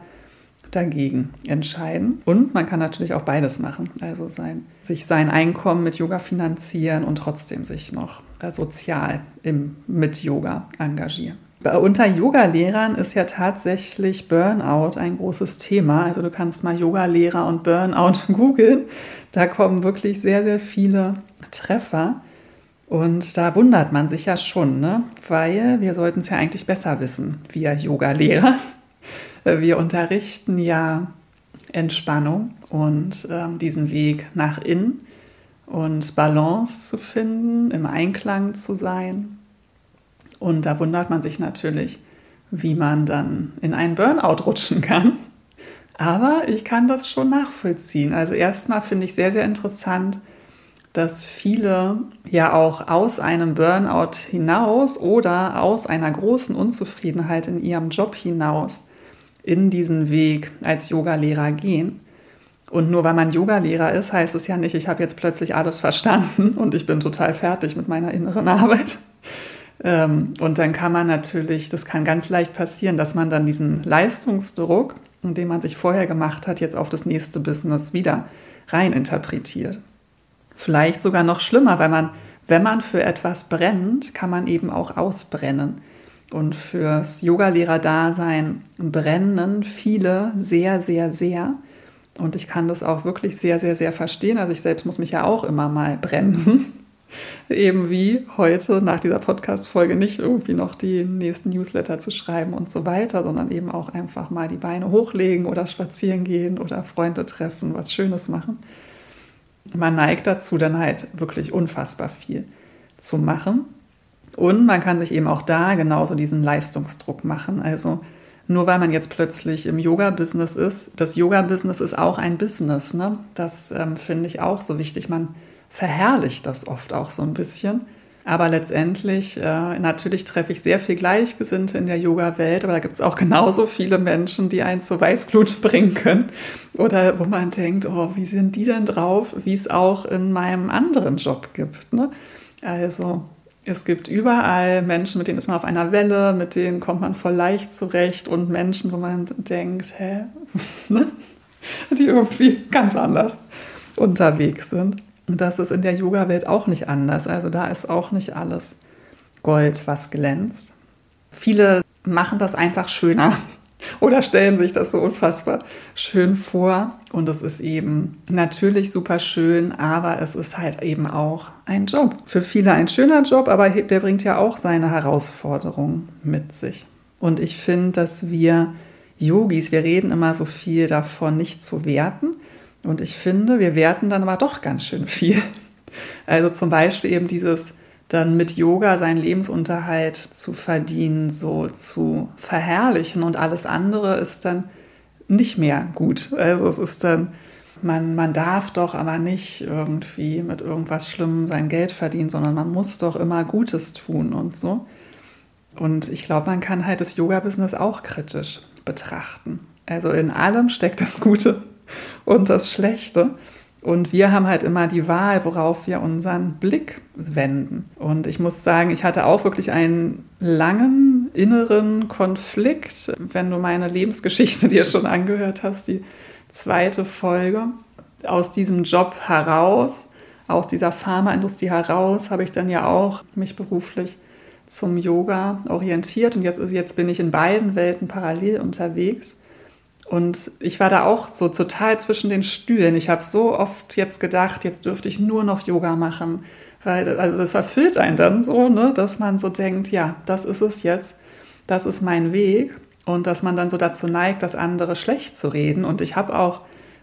dagegen entscheiden. Und man kann natürlich auch beides machen. Also sein, sich sein Einkommen mit Yoga finanzieren und trotzdem sich noch sozial im, mit Yoga engagieren. Unter Yoga-Lehrern ist ja tatsächlich Burnout ein großes Thema. Also du kannst mal Yoga-Lehrer und Burnout [laughs] googeln. Da kommen wirklich sehr, sehr viele Treffer. Und da wundert man sich ja schon, ne? weil wir sollten es ja eigentlich besser wissen, wir Yoga-Lehrer. Wir unterrichten ja Entspannung und ähm, diesen Weg nach innen und Balance zu finden, im Einklang zu sein. Und da wundert man sich natürlich, wie man dann in einen Burnout rutschen kann. Aber ich kann das schon nachvollziehen. Also erstmal finde ich sehr, sehr interessant, dass viele ja auch aus einem Burnout hinaus oder aus einer großen Unzufriedenheit in ihrem Job hinaus in diesen Weg als Yogalehrer gehen. Und nur weil man Yogalehrer ist, heißt es ja nicht, ich habe jetzt plötzlich alles verstanden [laughs] und ich bin total fertig mit meiner inneren Arbeit. Ähm, und dann kann man natürlich, das kann ganz leicht passieren, dass man dann diesen Leistungsdruck, den man sich vorher gemacht hat, jetzt auf das nächste Business wieder reininterpretiert. Vielleicht sogar noch schlimmer, weil man, wenn man für etwas brennt, kann man eben auch ausbrennen. und fürs Yogalehrer-Dasein brennen viele sehr, sehr, sehr. Und ich kann das auch wirklich sehr, sehr, sehr verstehen. Also ich selbst muss mich ja auch immer mal bremsen. Eben wie heute nach dieser Podcast-Folge nicht irgendwie noch die nächsten Newsletter zu schreiben und so weiter, sondern eben auch einfach mal die Beine hochlegen oder spazieren gehen oder Freunde treffen, was Schönes machen. Man neigt dazu, dann halt wirklich unfassbar viel zu machen. Und man kann sich eben auch da genauso diesen Leistungsdruck machen. Also nur weil man jetzt plötzlich im Yoga-Business ist, das Yoga-Business ist auch ein Business. Ne? Das ähm, finde ich auch so wichtig. Man verherrlicht das oft auch so ein bisschen. Aber letztendlich, äh, natürlich treffe ich sehr viel Gleichgesinnte in der Yoga-Welt, aber da gibt es auch genauso viele Menschen, die einen zur Weißglut [laughs] bringen können. Oder wo man denkt, oh, wie sind die denn drauf, wie es auch in meinem anderen Job gibt. Ne? Also es gibt überall Menschen, mit denen ist man auf einer Welle, mit denen kommt man voll leicht zurecht und Menschen, wo man denkt, hä, [laughs] ne? die irgendwie ganz anders unterwegs sind. Das ist in der Yoga-Welt auch nicht anders. Also da ist auch nicht alles Gold, was glänzt. Viele machen das einfach schöner [laughs] oder stellen sich das so unfassbar schön vor. Und es ist eben natürlich super schön, aber es ist halt eben auch ein Job. Für viele ein schöner Job, aber der bringt ja auch seine Herausforderungen mit sich. Und ich finde, dass wir Yogis, wir reden immer so viel davon, nicht zu werten. Und ich finde, wir werten dann aber doch ganz schön viel. Also zum Beispiel eben dieses dann mit Yoga seinen Lebensunterhalt zu verdienen, so zu verherrlichen und alles andere ist dann nicht mehr gut. Also es ist dann, man, man darf doch aber nicht irgendwie mit irgendwas Schlimmem sein Geld verdienen, sondern man muss doch immer Gutes tun und so. Und ich glaube, man kann halt das Yoga-Business auch kritisch betrachten. Also in allem steckt das Gute und das Schlechte. Und wir haben halt immer die Wahl, worauf wir unseren Blick wenden. Und ich muss sagen, ich hatte auch wirklich einen langen inneren Konflikt, wenn du meine Lebensgeschichte [laughs] dir schon angehört hast, die zweite Folge. Aus diesem Job heraus, aus dieser Pharmaindustrie heraus, habe ich dann ja auch mich beruflich zum Yoga orientiert. Und jetzt, jetzt bin ich in beiden Welten parallel unterwegs. Und ich war da auch so total zwischen den Stühlen. Ich habe so oft jetzt gedacht, jetzt dürfte ich nur noch Yoga machen, weil also das erfüllt einen dann so, ne, dass man so denkt, ja, das ist es jetzt, das ist mein Weg und dass man dann so dazu neigt, das andere schlecht zu reden. Und ich habe auch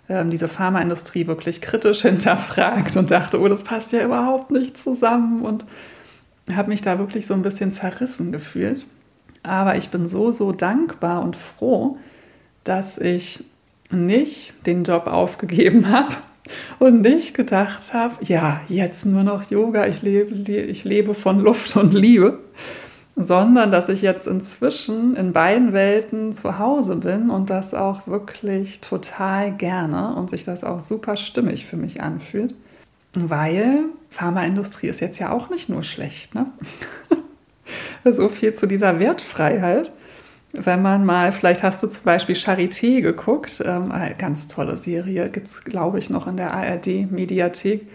ähm, diese Pharmaindustrie wirklich kritisch [laughs] hinterfragt und dachte, oh, das passt ja überhaupt nicht zusammen und habe mich da wirklich so ein bisschen zerrissen gefühlt. Aber ich bin so, so dankbar und froh, dass ich nicht den Job aufgegeben [laughs] habe und nicht gedacht habe, ja, jetzt nur noch Yoga, ich lebe, ich lebe von Luft und Liebe, sondern dass ich jetzt inzwischen in beiden Welten zu Hause bin und das auch wirklich total gerne und sich das auch super stimmig für mich anfühlt, weil Pharmaindustrie ist jetzt ja auch nicht nur schlecht, ne? [laughs] so viel zu dieser Wertfreiheit wenn man mal, vielleicht hast du zum Beispiel Charité geguckt, ähm, ganz tolle Serie, gibt es, glaube ich, noch in der ARD-Mediathek,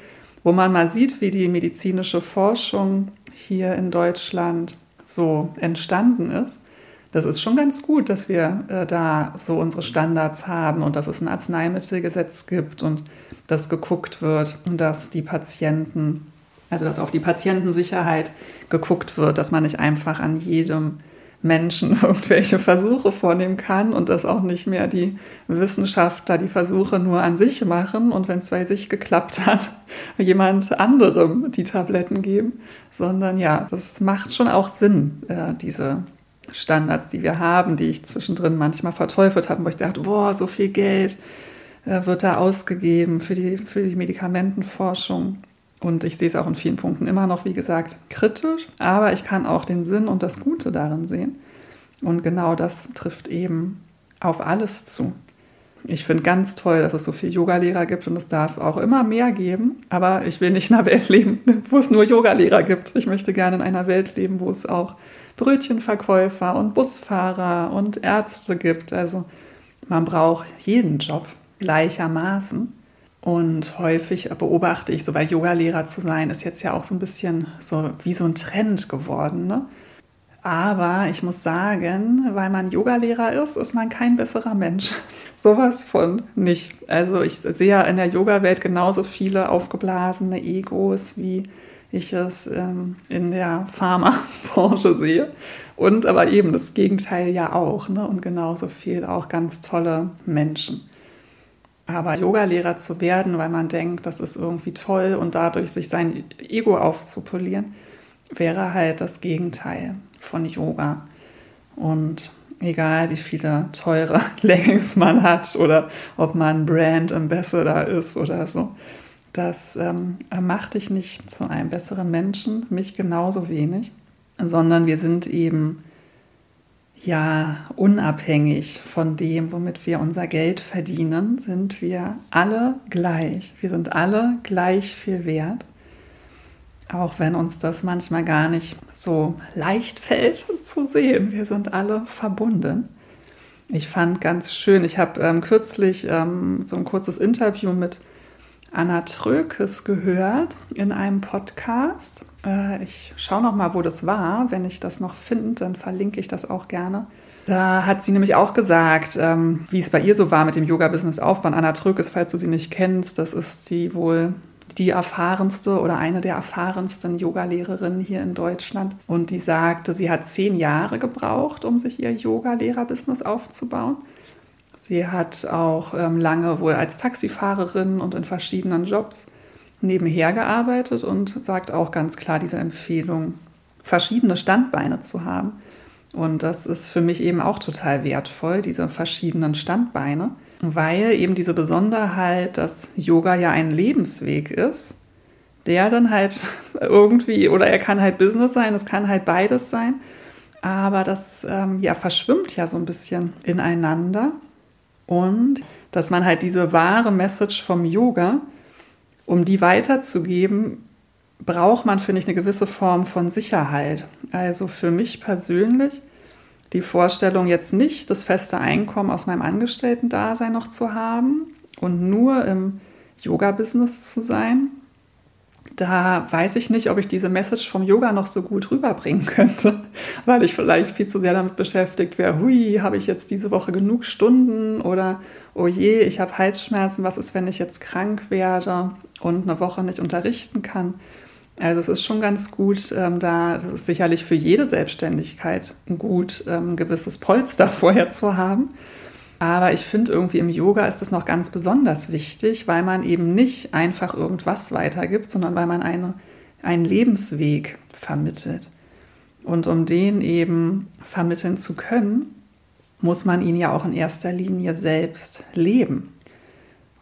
wo man mal sieht, wie die medizinische Forschung hier in Deutschland so entstanden ist. Das ist schon ganz gut, dass wir äh, da so unsere Standards haben und dass es ein Arzneimittelgesetz gibt und dass geguckt wird und dass die Patienten, also dass auf die Patientensicherheit geguckt wird, dass man nicht einfach an jedem Menschen [laughs] irgendwelche Versuche vornehmen kann und dass auch nicht mehr die Wissenschaftler die Versuche nur an sich machen und wenn es bei sich geklappt hat, [laughs] jemand anderem die Tabletten geben, sondern ja, das macht schon auch Sinn, äh, diese Standards, die wir haben, die ich zwischendrin manchmal verteufelt habe, wo ich dachte, boah, so viel Geld äh, wird da ausgegeben für die, für die Medikamentenforschung. Und ich sehe es auch in vielen Punkten immer noch, wie gesagt, kritisch, aber ich kann auch den Sinn und das Gute darin sehen. Und genau das trifft eben auf alles zu. Ich finde ganz toll, dass es so viele Yogalehrer gibt und es darf auch immer mehr geben. Aber ich will nicht in einer Welt leben, [laughs] wo es nur Yogalehrer gibt. Ich möchte gerne in einer Welt leben, wo es auch Brötchenverkäufer und Busfahrer und Ärzte gibt. Also man braucht jeden Job gleichermaßen. Und häufig beobachte ich, so bei Yoga-Lehrer zu sein, ist jetzt ja auch so ein bisschen so wie so ein Trend geworden. Ne? Aber ich muss sagen, weil man Yogalehrer ist, ist man kein besserer Mensch. [laughs] Sowas von nicht. Also ich sehe ja in der Yoga-Welt genauso viele aufgeblasene Egos, wie ich es ähm, in der Pharmabranche [laughs] sehe. Und aber eben das Gegenteil ja auch. Ne? Und genauso viel auch ganz tolle Menschen. Aber Yogalehrer zu werden, weil man denkt, das ist irgendwie toll und dadurch sich sein Ego aufzupolieren, wäre halt das Gegenteil von Yoga. Und egal wie viele teure [laughs] Leggings man hat oder ob man Brand Ambassador ist oder so, das ähm, macht dich nicht zu einem besseren Menschen, mich genauso wenig, sondern wir sind eben ja unabhängig von dem, womit wir unser Geld verdienen, sind wir alle gleich. Wir sind alle gleich viel wert auch wenn uns das manchmal gar nicht so leicht fällt [laughs] zu sehen. Wir sind alle verbunden. Ich fand ganz schön, ich habe ähm, kürzlich ähm, so ein kurzes Interview mit Anna Trökes gehört in einem Podcast. Äh, ich schaue noch mal, wo das war. Wenn ich das noch finde, dann verlinke ich das auch gerne. Da hat sie nämlich auch gesagt, ähm, wie es bei ihr so war mit dem Yoga-Business aufbauen. Anna Trökes, falls du sie nicht kennst, das ist die wohl die erfahrenste oder eine der erfahrensten Yogalehrerinnen hier in Deutschland. Und die sagte, sie hat zehn Jahre gebraucht, um sich ihr Yoga-Lehrer-Business aufzubauen. Sie hat auch ähm, lange wohl als Taxifahrerin und in verschiedenen Jobs nebenher gearbeitet und sagt auch ganz klar diese Empfehlung, verschiedene Standbeine zu haben. Und das ist für mich eben auch total wertvoll, diese verschiedenen Standbeine weil eben diese Besonderheit, dass Yoga ja ein Lebensweg ist, der dann halt [laughs] irgendwie, oder er kann halt Business sein, es kann halt beides sein, aber das ähm, ja verschwimmt ja so ein bisschen ineinander und dass man halt diese wahre Message vom Yoga, um die weiterzugeben, braucht man, finde ich, eine gewisse Form von Sicherheit. Also für mich persönlich die Vorstellung, jetzt nicht das feste Einkommen aus meinem Angestellten-Dasein noch zu haben und nur im Yoga-Business zu sein, da weiß ich nicht, ob ich diese Message vom Yoga noch so gut rüberbringen könnte, [laughs] weil ich vielleicht viel zu sehr damit beschäftigt wäre, hui, habe ich jetzt diese Woche genug Stunden oder oh je, ich habe Halsschmerzen, was ist, wenn ich jetzt krank werde und eine Woche nicht unterrichten kann. Also es ist schon ganz gut, ähm, da das ist sicherlich für jede Selbstständigkeit gut, ähm, ein gewisses Polster [laughs] vorher zu haben. Aber ich finde irgendwie im Yoga ist das noch ganz besonders wichtig, weil man eben nicht einfach irgendwas weitergibt, sondern weil man eine, einen Lebensweg vermittelt. Und um den eben vermitteln zu können, muss man ihn ja auch in erster Linie selbst leben.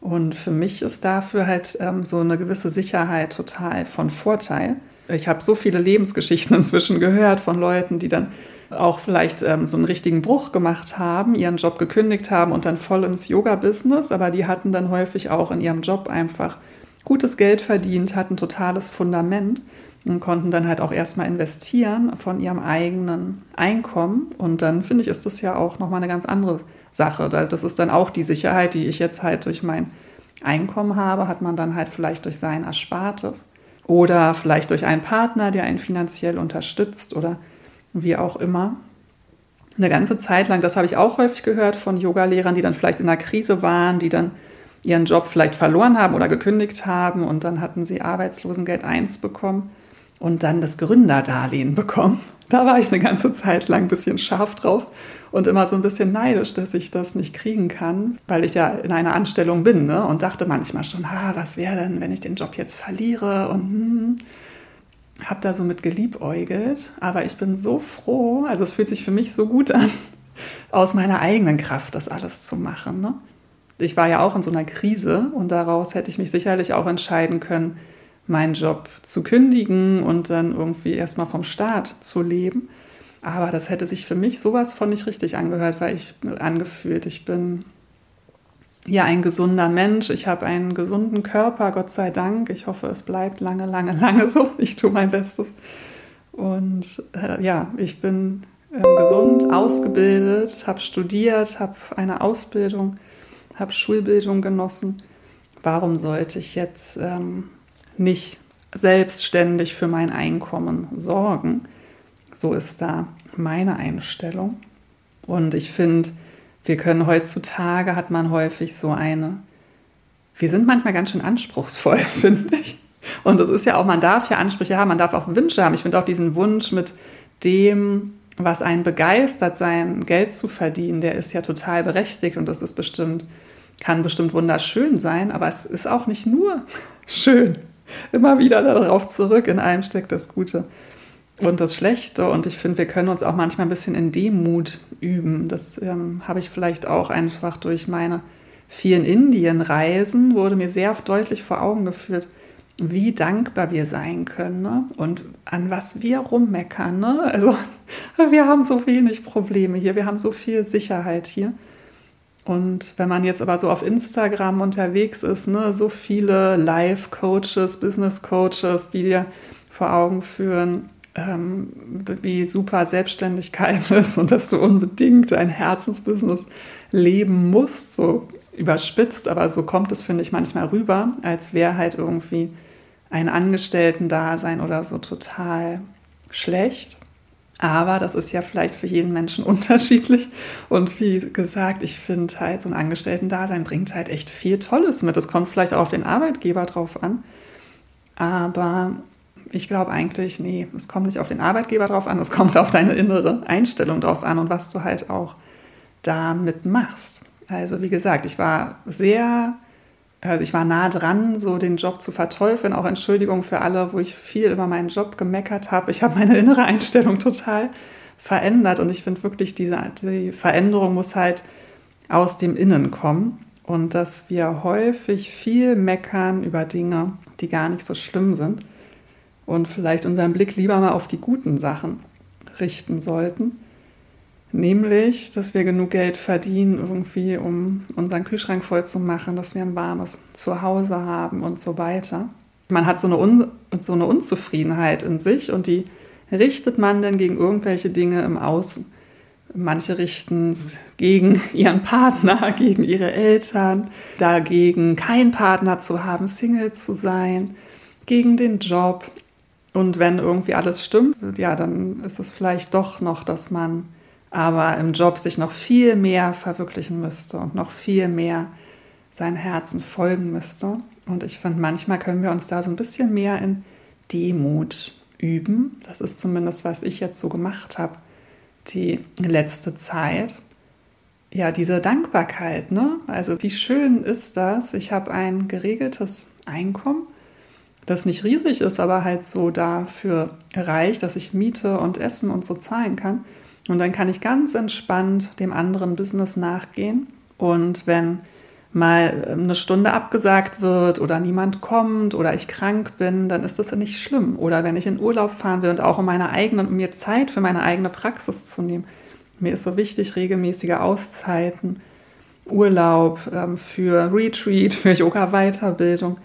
Und für mich ist dafür halt ähm, so eine gewisse Sicherheit total von Vorteil. Ich habe so viele Lebensgeschichten [laughs] inzwischen gehört von Leuten, die dann auch vielleicht ähm, so einen richtigen Bruch gemacht haben, ihren Job gekündigt haben und dann voll ins Yoga-Business, aber die hatten dann häufig auch in ihrem Job einfach gutes Geld verdient, hatten totales Fundament und konnten dann halt auch erstmal investieren von ihrem eigenen Einkommen. Und dann finde ich, ist das ja auch nochmal eine ganz andere Sache. Das ist dann auch die Sicherheit, die ich jetzt halt durch mein Einkommen habe, hat man dann halt vielleicht durch sein Erspartes oder vielleicht durch einen Partner, der einen finanziell unterstützt oder wie auch immer. Eine ganze Zeit lang, das habe ich auch häufig gehört von Yogalehrern, die dann vielleicht in einer Krise waren, die dann ihren Job vielleicht verloren haben oder gekündigt haben und dann hatten sie Arbeitslosengeld 1 bekommen und dann das Gründerdarlehen bekommen. Da war ich eine ganze Zeit lang ein bisschen scharf drauf und immer so ein bisschen neidisch, dass ich das nicht kriegen kann, weil ich ja in einer Anstellung bin ne? und dachte manchmal schon, ah, was wäre denn, wenn ich den Job jetzt verliere und hm, habe da so mit geliebäugelt. Aber ich bin so froh, also es fühlt sich für mich so gut an, [laughs] aus meiner eigenen Kraft das alles zu machen. Ne? Ich war ja auch in so einer Krise und daraus hätte ich mich sicherlich auch entscheiden können, meinen Job zu kündigen und dann irgendwie erstmal vom Staat zu leben. Aber das hätte sich für mich sowas von nicht richtig angehört, weil ich angefühlt, ich bin ja ein gesunder Mensch, ich habe einen gesunden Körper, Gott sei Dank. Ich hoffe, es bleibt lange, lange, lange so. Ich tue mein Bestes. Und äh, ja, ich bin äh, gesund, ausgebildet, habe studiert, habe eine Ausbildung, habe Schulbildung genossen. Warum sollte ich jetzt ähm, nicht selbstständig für mein Einkommen sorgen? So ist da meine Einstellung. Und ich finde, wir können heutzutage, hat man häufig so eine, wir sind manchmal ganz schön anspruchsvoll, [laughs] finde ich. Und das ist ja auch, man darf ja Ansprüche haben, man darf auch Wünsche haben. Ich finde auch diesen Wunsch mit dem, was einen begeistert, sein Geld zu verdienen, der ist ja total berechtigt und das ist bestimmt, kann bestimmt wunderschön sein, aber es ist auch nicht nur [laughs] schön. Immer wieder darauf zurück, in allem steckt das Gute und das Schlechte. Und ich finde, wir können uns auch manchmal ein bisschen in Demut üben. Das ähm, habe ich vielleicht auch einfach durch meine vielen Indienreisen, wurde mir sehr deutlich vor Augen geführt, wie dankbar wir sein können ne? und an was wir rummeckern. Ne? Also [laughs] wir haben so wenig Probleme hier, wir haben so viel Sicherheit hier. Und wenn man jetzt aber so auf Instagram unterwegs ist, ne, so viele Life-Coaches, Business-Coaches, die dir vor Augen führen, ähm, wie super Selbstständigkeit [laughs] ist und dass du unbedingt ein Herzensbusiness leben musst, so überspitzt, aber so kommt es, finde ich, manchmal rüber, als wäre halt irgendwie ein Angestellten-Dasein oder so total schlecht. Aber das ist ja vielleicht für jeden Menschen [laughs] unterschiedlich. Und wie gesagt, ich finde halt, so ein Angestellten-Dasein bringt halt echt viel Tolles mit. Es kommt vielleicht auch auf den Arbeitgeber drauf an. Aber ich glaube eigentlich, nee, es kommt nicht auf den Arbeitgeber drauf an, es kommt auf deine innere Einstellung drauf an und was du halt auch damit machst. Also wie gesagt, ich war sehr also ich war nah dran, so den Job zu verteufeln. Auch Entschuldigung für alle, wo ich viel über meinen Job gemeckert habe. Ich habe meine innere Einstellung total verändert und ich finde wirklich, diese die Veränderung muss halt aus dem Innen kommen und dass wir häufig viel meckern über Dinge, die gar nicht so schlimm sind und vielleicht unseren Blick lieber mal auf die guten Sachen richten sollten Nämlich, dass wir genug Geld verdienen, irgendwie, um unseren Kühlschrank voll zu machen, dass wir ein warmes Zuhause haben und so weiter. Man hat so eine, Un so eine Unzufriedenheit in sich und die richtet man dann gegen irgendwelche Dinge im Außen. Manche richten es gegen ihren Partner, [laughs] gegen ihre Eltern, dagegen keinen Partner zu haben, Single zu sein, gegen den Job. Und wenn irgendwie alles stimmt, ja, dann ist es vielleicht doch noch, dass man aber im Job sich noch viel mehr verwirklichen müsste und noch viel mehr seinem Herzen folgen müsste. Und ich finde, manchmal können wir uns da so ein bisschen mehr in Demut üben. Das ist zumindest, was ich jetzt so gemacht habe, die letzte Zeit. Ja, diese Dankbarkeit, ne? Also wie schön ist das? Ich habe ein geregeltes Einkommen, das nicht riesig ist, aber halt so dafür reicht, dass ich Miete und Essen und so zahlen kann. Und dann kann ich ganz entspannt dem anderen Business nachgehen. Und wenn mal ähm, eine Stunde abgesagt wird oder niemand kommt oder ich krank bin, dann ist das ja nicht schlimm. Oder wenn ich in Urlaub fahren will und auch um meine eigenen, um mir Zeit für meine eigene Praxis zu nehmen. Mir ist so wichtig, regelmäßige Auszeiten, Urlaub ähm, für Retreat, [laughs] für Yoga-Weiterbildung,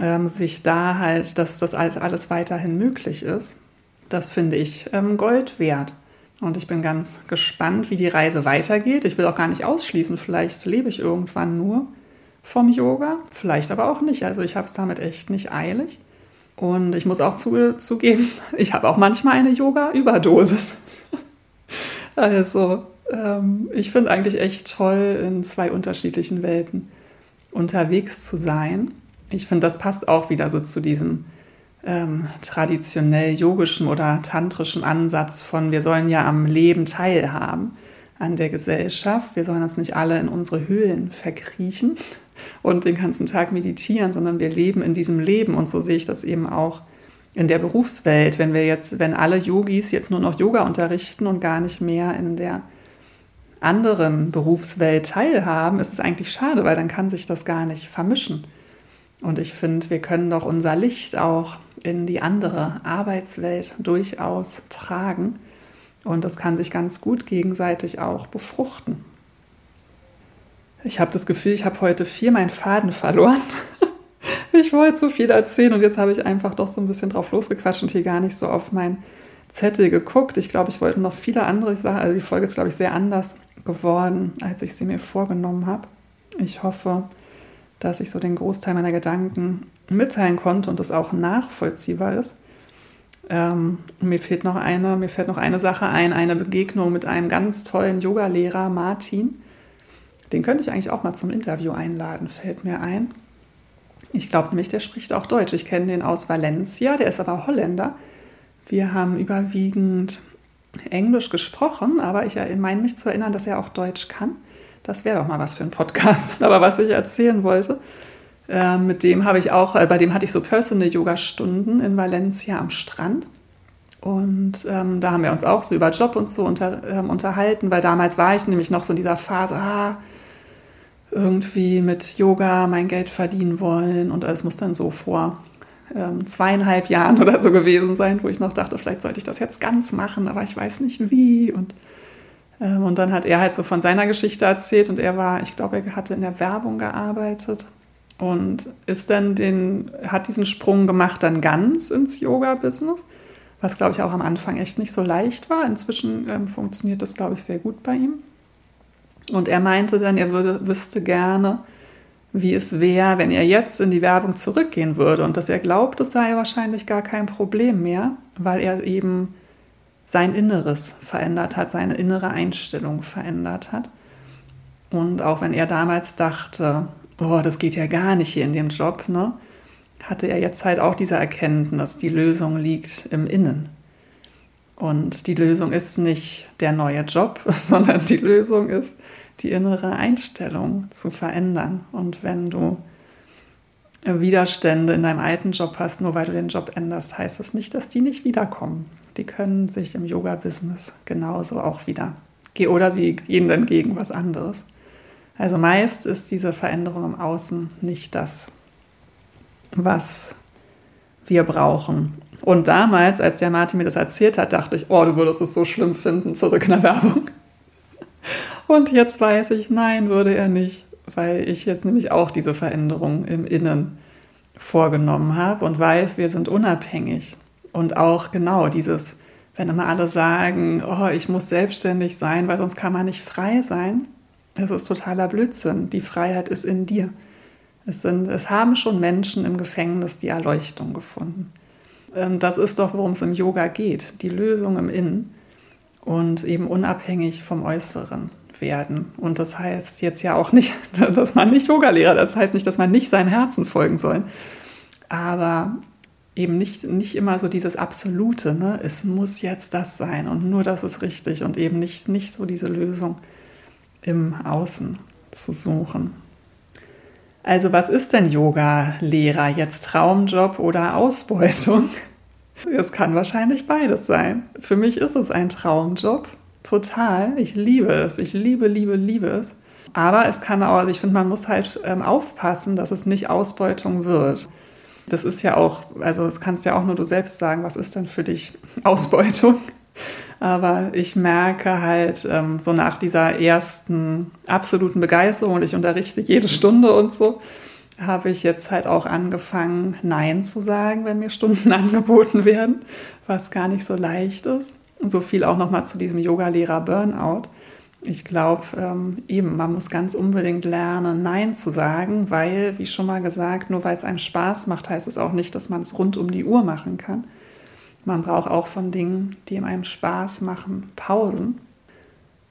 ähm, sich da halt, dass das alles weiterhin möglich ist. Das finde ich ähm, Gold wert. Und ich bin ganz gespannt, wie die Reise weitergeht. Ich will auch gar nicht ausschließen, vielleicht lebe ich irgendwann nur vom Yoga, vielleicht aber auch nicht. Also ich habe es damit echt nicht eilig. Und ich muss auch zu, zugeben, [laughs] ich habe auch manchmal eine Yoga-Überdosis. [laughs] also ähm, ich finde eigentlich echt toll, in zwei unterschiedlichen Welten unterwegs zu sein. Ich finde, das passt auch wieder so zu diesem ähm, traditionell yogischen oder tantrischen Ansatz von, wir sollen ja am Leben teilhaben, an der Gesellschaft. Wir sollen uns nicht alle in unsere Höhlen verkriechen und den ganzen Tag meditieren, sondern wir leben in diesem Leben. Und so sehe ich das eben auch in der Berufswelt. Wenn wir jetzt, wenn alle Yogis jetzt nur noch Yoga unterrichten und gar nicht mehr in der anderen Berufswelt teilhaben, ist es eigentlich schade, weil dann kann sich das gar nicht vermischen. Und ich finde, wir können doch unser Licht auch in die andere Arbeitswelt durchaus tragen. Und das kann sich ganz gut gegenseitig auch befruchten. Ich habe das Gefühl, ich habe heute viel meinen Faden verloren. [laughs] ich wollte so viel erzählen und jetzt habe ich einfach doch so ein bisschen drauf losgequatscht und hier gar nicht so auf meinen Zettel geguckt. Ich glaube, ich wollte noch viele andere Sachen. Also die Folge ist, glaube ich, sehr anders geworden, als ich sie mir vorgenommen habe. Ich hoffe, dass ich so den Großteil meiner Gedanken mitteilen konnte und das auch nachvollziehbar ist. Ähm, mir fehlt noch eine, mir fällt noch eine Sache ein, eine Begegnung mit einem ganz tollen Yogalehrer, Martin. Den könnte ich eigentlich auch mal zum Interview einladen, fällt mir ein. Ich glaube nämlich, der spricht auch Deutsch. Ich kenne den aus Valencia, der ist aber Holländer. Wir haben überwiegend Englisch gesprochen, aber ich meine mich zu erinnern, dass er auch Deutsch kann. Das wäre doch mal was für ein Podcast. [laughs] Aber was ich erzählen wollte, äh, mit dem habe ich auch, äh, bei dem hatte ich so Personal Yoga Stunden in Valencia am Strand. Und ähm, da haben wir uns auch so über Job und so unter, ähm, unterhalten, weil damals war ich nämlich noch so in dieser Phase, ah, irgendwie mit Yoga mein Geld verdienen wollen und es muss dann so vor ähm, zweieinhalb Jahren [laughs] oder so gewesen sein, wo ich noch dachte, vielleicht sollte ich das jetzt ganz machen, aber ich weiß nicht wie und und dann hat er halt so von seiner Geschichte erzählt und er war, ich glaube, er hatte in der Werbung gearbeitet und ist dann den, hat diesen Sprung gemacht dann ganz ins Yoga-Business, was glaube ich auch am Anfang echt nicht so leicht war. Inzwischen ähm, funktioniert das, glaube ich, sehr gut bei ihm. Und er meinte dann, er würde, wüsste gerne, wie es wäre, wenn er jetzt in die Werbung zurückgehen würde und dass er glaubt, es sei wahrscheinlich gar kein Problem mehr, weil er eben sein Inneres verändert hat, seine innere Einstellung verändert hat. Und auch wenn er damals dachte, oh, das geht ja gar nicht hier in dem Job, ne, hatte er jetzt halt auch diese Erkenntnis, die Lösung liegt im Innen. Und die Lösung ist nicht der neue Job, [laughs] sondern die Lösung ist, die innere Einstellung zu verändern. Und wenn du Widerstände in deinem alten Job hast, nur weil du den Job änderst, heißt das nicht, dass die nicht wiederkommen. Die können sich im Yoga-Business genauso auch wieder oder sie gehen dann gegen was anderes. Also meist ist diese Veränderung im Außen nicht das, was wir brauchen. Und damals, als der Martin mir das erzählt hat, dachte ich, oh, du würdest es so schlimm finden, zurück in der Werbung. [laughs] Und jetzt weiß ich, nein, würde er nicht, weil ich jetzt nämlich auch diese Veränderung im Innen vorgenommen habe und weiß, wir sind unabhängig. Und auch genau dieses, wenn immer alle sagen, oh, ich muss selbstständig sein, weil sonst kann man nicht frei sein, das ist totaler Blödsinn. Die Freiheit ist in dir. Es, sind, es haben schon Menschen im Gefängnis die Erleuchtung gefunden. Ähm, das ist doch, worum es im Yoga geht, die Lösung im Innen und eben unabhängig vom Äußeren werden. Und das heißt jetzt ja auch nicht, [laughs] dass man nicht Yoga-Lehrer, das heißt nicht, dass man nicht seinem Herzen folgen soll. Aber eben nicht, nicht immer so dieses Absolute, ne? es muss jetzt das sein und nur das ist richtig und eben nicht, nicht so diese Lösung im Außen zu suchen. Also was ist denn Yoga-Lehrer? Jetzt Traumjob oder Ausbeutung? [laughs] Es kann wahrscheinlich beides sein. Für mich ist es ein Traumjob, Total. Ich liebe es. Ich liebe, liebe, liebe es. Aber es kann auch, also ich finde, man muss halt ähm, aufpassen, dass es nicht Ausbeutung wird. Das ist ja auch, also es kannst ja auch nur du selbst sagen, was ist denn für dich [laughs] Ausbeutung? Aber ich merke halt ähm, so nach dieser ersten absoluten Begeisterung und ich unterrichte jede Stunde und so, habe ich jetzt halt auch angefangen, Nein zu sagen, wenn mir Stunden [laughs] angeboten werden, was gar nicht so leicht ist. So viel auch nochmal zu diesem Yoga-Lehrer Burnout. Ich glaube ähm, eben, man muss ganz unbedingt lernen, Nein zu sagen, weil, wie schon mal gesagt, nur weil es einem Spaß macht, heißt es auch nicht, dass man es rund um die Uhr machen kann. Man braucht auch von Dingen, die einem Spaß machen, Pausen.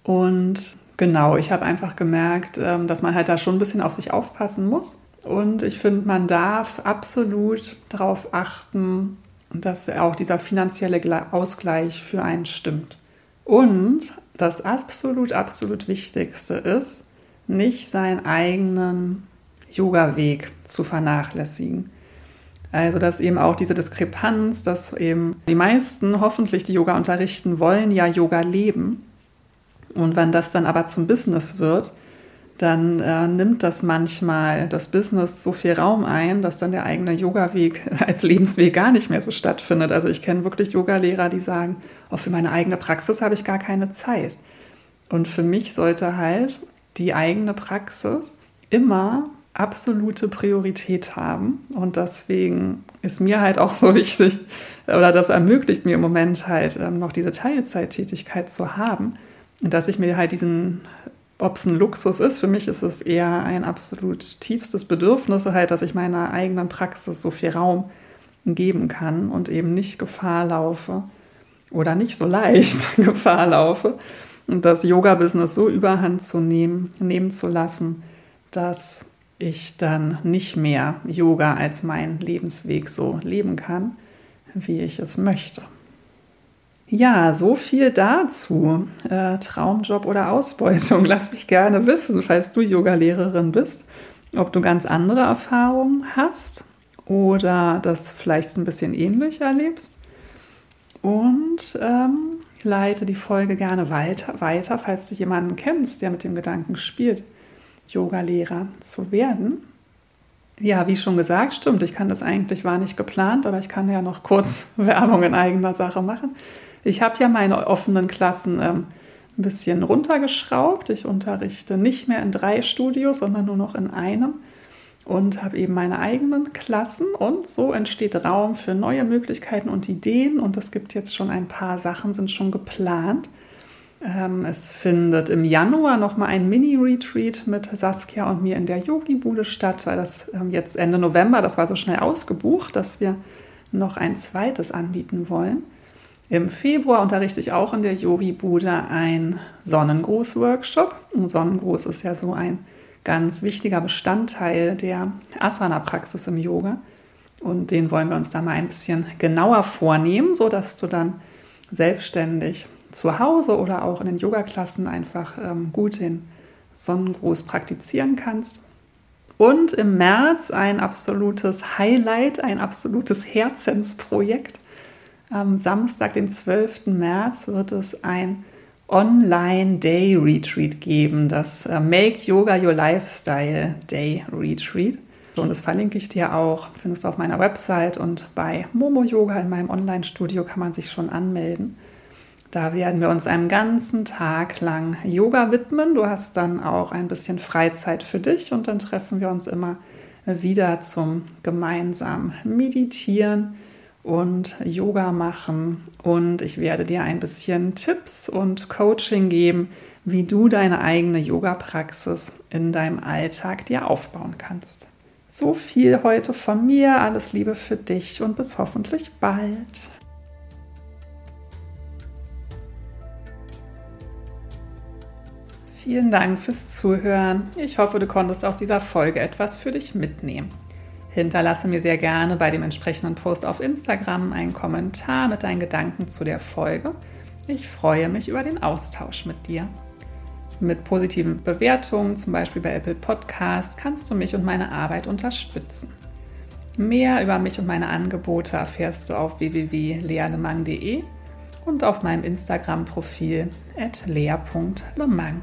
Und genau, ich habe einfach gemerkt, ähm, dass man halt da schon ein bisschen auf sich aufpassen muss. Und ich finde, man darf absolut darauf achten, dass auch dieser finanzielle Ausgleich für einen stimmt. Und das absolut, absolut Wichtigste ist, nicht seinen eigenen Yoga-Weg zu vernachlässigen. Also, dass eben auch diese Diskrepanz, dass eben die meisten hoffentlich, die Yoga unterrichten wollen, ja Yoga leben. Und wenn das dann aber zum Business wird, dann äh, nimmt das manchmal das Business so viel Raum ein, dass dann der eigene Yoga-Weg [laughs] als Lebensweg gar nicht mehr so stattfindet. Also ich kenne wirklich Yoga-Lehrer, die sagen, oh, für meine eigene Praxis habe ich gar keine Zeit. Und für mich sollte halt die eigene Praxis immer absolute Priorität haben. Und deswegen ist mir halt auch so [laughs] wichtig, oder das ermöglicht mir im Moment halt ähm, noch diese Teilzeittätigkeit zu haben, dass ich mir halt diesen ob es ein Luxus ist, für mich ist es eher ein absolut tiefstes Bedürfnis, halt, dass ich meiner eigenen Praxis so viel Raum geben kann und eben nicht Gefahr laufe oder nicht so leicht [laughs] Gefahr laufe und das Yoga-Business so überhand zu nehmen, nehmen zu lassen, dass ich dann nicht mehr Yoga als meinen Lebensweg so leben kann, wie ich es möchte. Ja, so viel dazu. Äh, Traumjob oder Ausbeutung. [laughs] Lass mich gerne wissen, falls du Yogalehrerin bist, ob du ganz andere Erfahrungen hast oder das vielleicht ein bisschen ähnlich erlebst. Und ähm, leite die Folge gerne weiter, weiter, falls du jemanden kennst, der mit dem Gedanken spielt, Yogalehrer zu werden. Ja, wie schon gesagt, stimmt, ich kann das eigentlich, war nicht geplant, aber ich kann ja noch kurz [laughs] Werbung in eigener Sache machen. Ich habe ja meine offenen Klassen ähm, ein bisschen runtergeschraubt. Ich unterrichte nicht mehr in drei Studios, sondern nur noch in einem und habe eben meine eigenen Klassen und so entsteht Raum für neue Möglichkeiten und Ideen und es gibt jetzt schon ein paar Sachen, sind schon geplant. Ähm, es findet im Januar nochmal ein Mini-Retreat mit Saskia und mir in der Yogi-Bude statt, weil das ähm, jetzt Ende November, das war so schnell ausgebucht, dass wir noch ein zweites anbieten wollen. Im Februar unterrichte ich auch in der Yogi-Bude ein Sonnengruß-Workshop. Sonnengruß ist ja so ein ganz wichtiger Bestandteil der Asana-Praxis im Yoga. Und den wollen wir uns da mal ein bisschen genauer vornehmen, sodass du dann selbstständig zu Hause oder auch in den Yoga-Klassen einfach ähm, gut den Sonnengruß praktizieren kannst. Und im März ein absolutes Highlight, ein absolutes Herzensprojekt am Samstag, den 12. März, wird es ein Online Day Retreat geben, das äh, Make Yoga Your Lifestyle Day Retreat. Und das verlinke ich dir auch, findest du auf meiner Website und bei Momo Yoga in meinem Online-Studio kann man sich schon anmelden. Da werden wir uns einen ganzen Tag lang Yoga widmen. Du hast dann auch ein bisschen Freizeit für dich und dann treffen wir uns immer wieder zum gemeinsamen Meditieren und Yoga machen und ich werde dir ein bisschen Tipps und Coaching geben, wie du deine eigene Yoga-Praxis in deinem Alltag dir aufbauen kannst. So viel heute von mir, alles Liebe für dich und bis hoffentlich bald. Vielen Dank fürs Zuhören. Ich hoffe, du konntest aus dieser Folge etwas für dich mitnehmen. Hinterlasse mir sehr gerne bei dem entsprechenden Post auf Instagram einen Kommentar mit deinen Gedanken zu der Folge. Ich freue mich über den Austausch mit dir. Mit positiven Bewertungen, zum Beispiel bei Apple Podcast, kannst du mich und meine Arbeit unterstützen. Mehr über mich und meine Angebote erfährst du auf www.lealemang.de und auf meinem Instagram-Profil lea.lemang.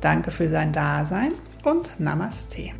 Danke für dein Dasein und Namaste.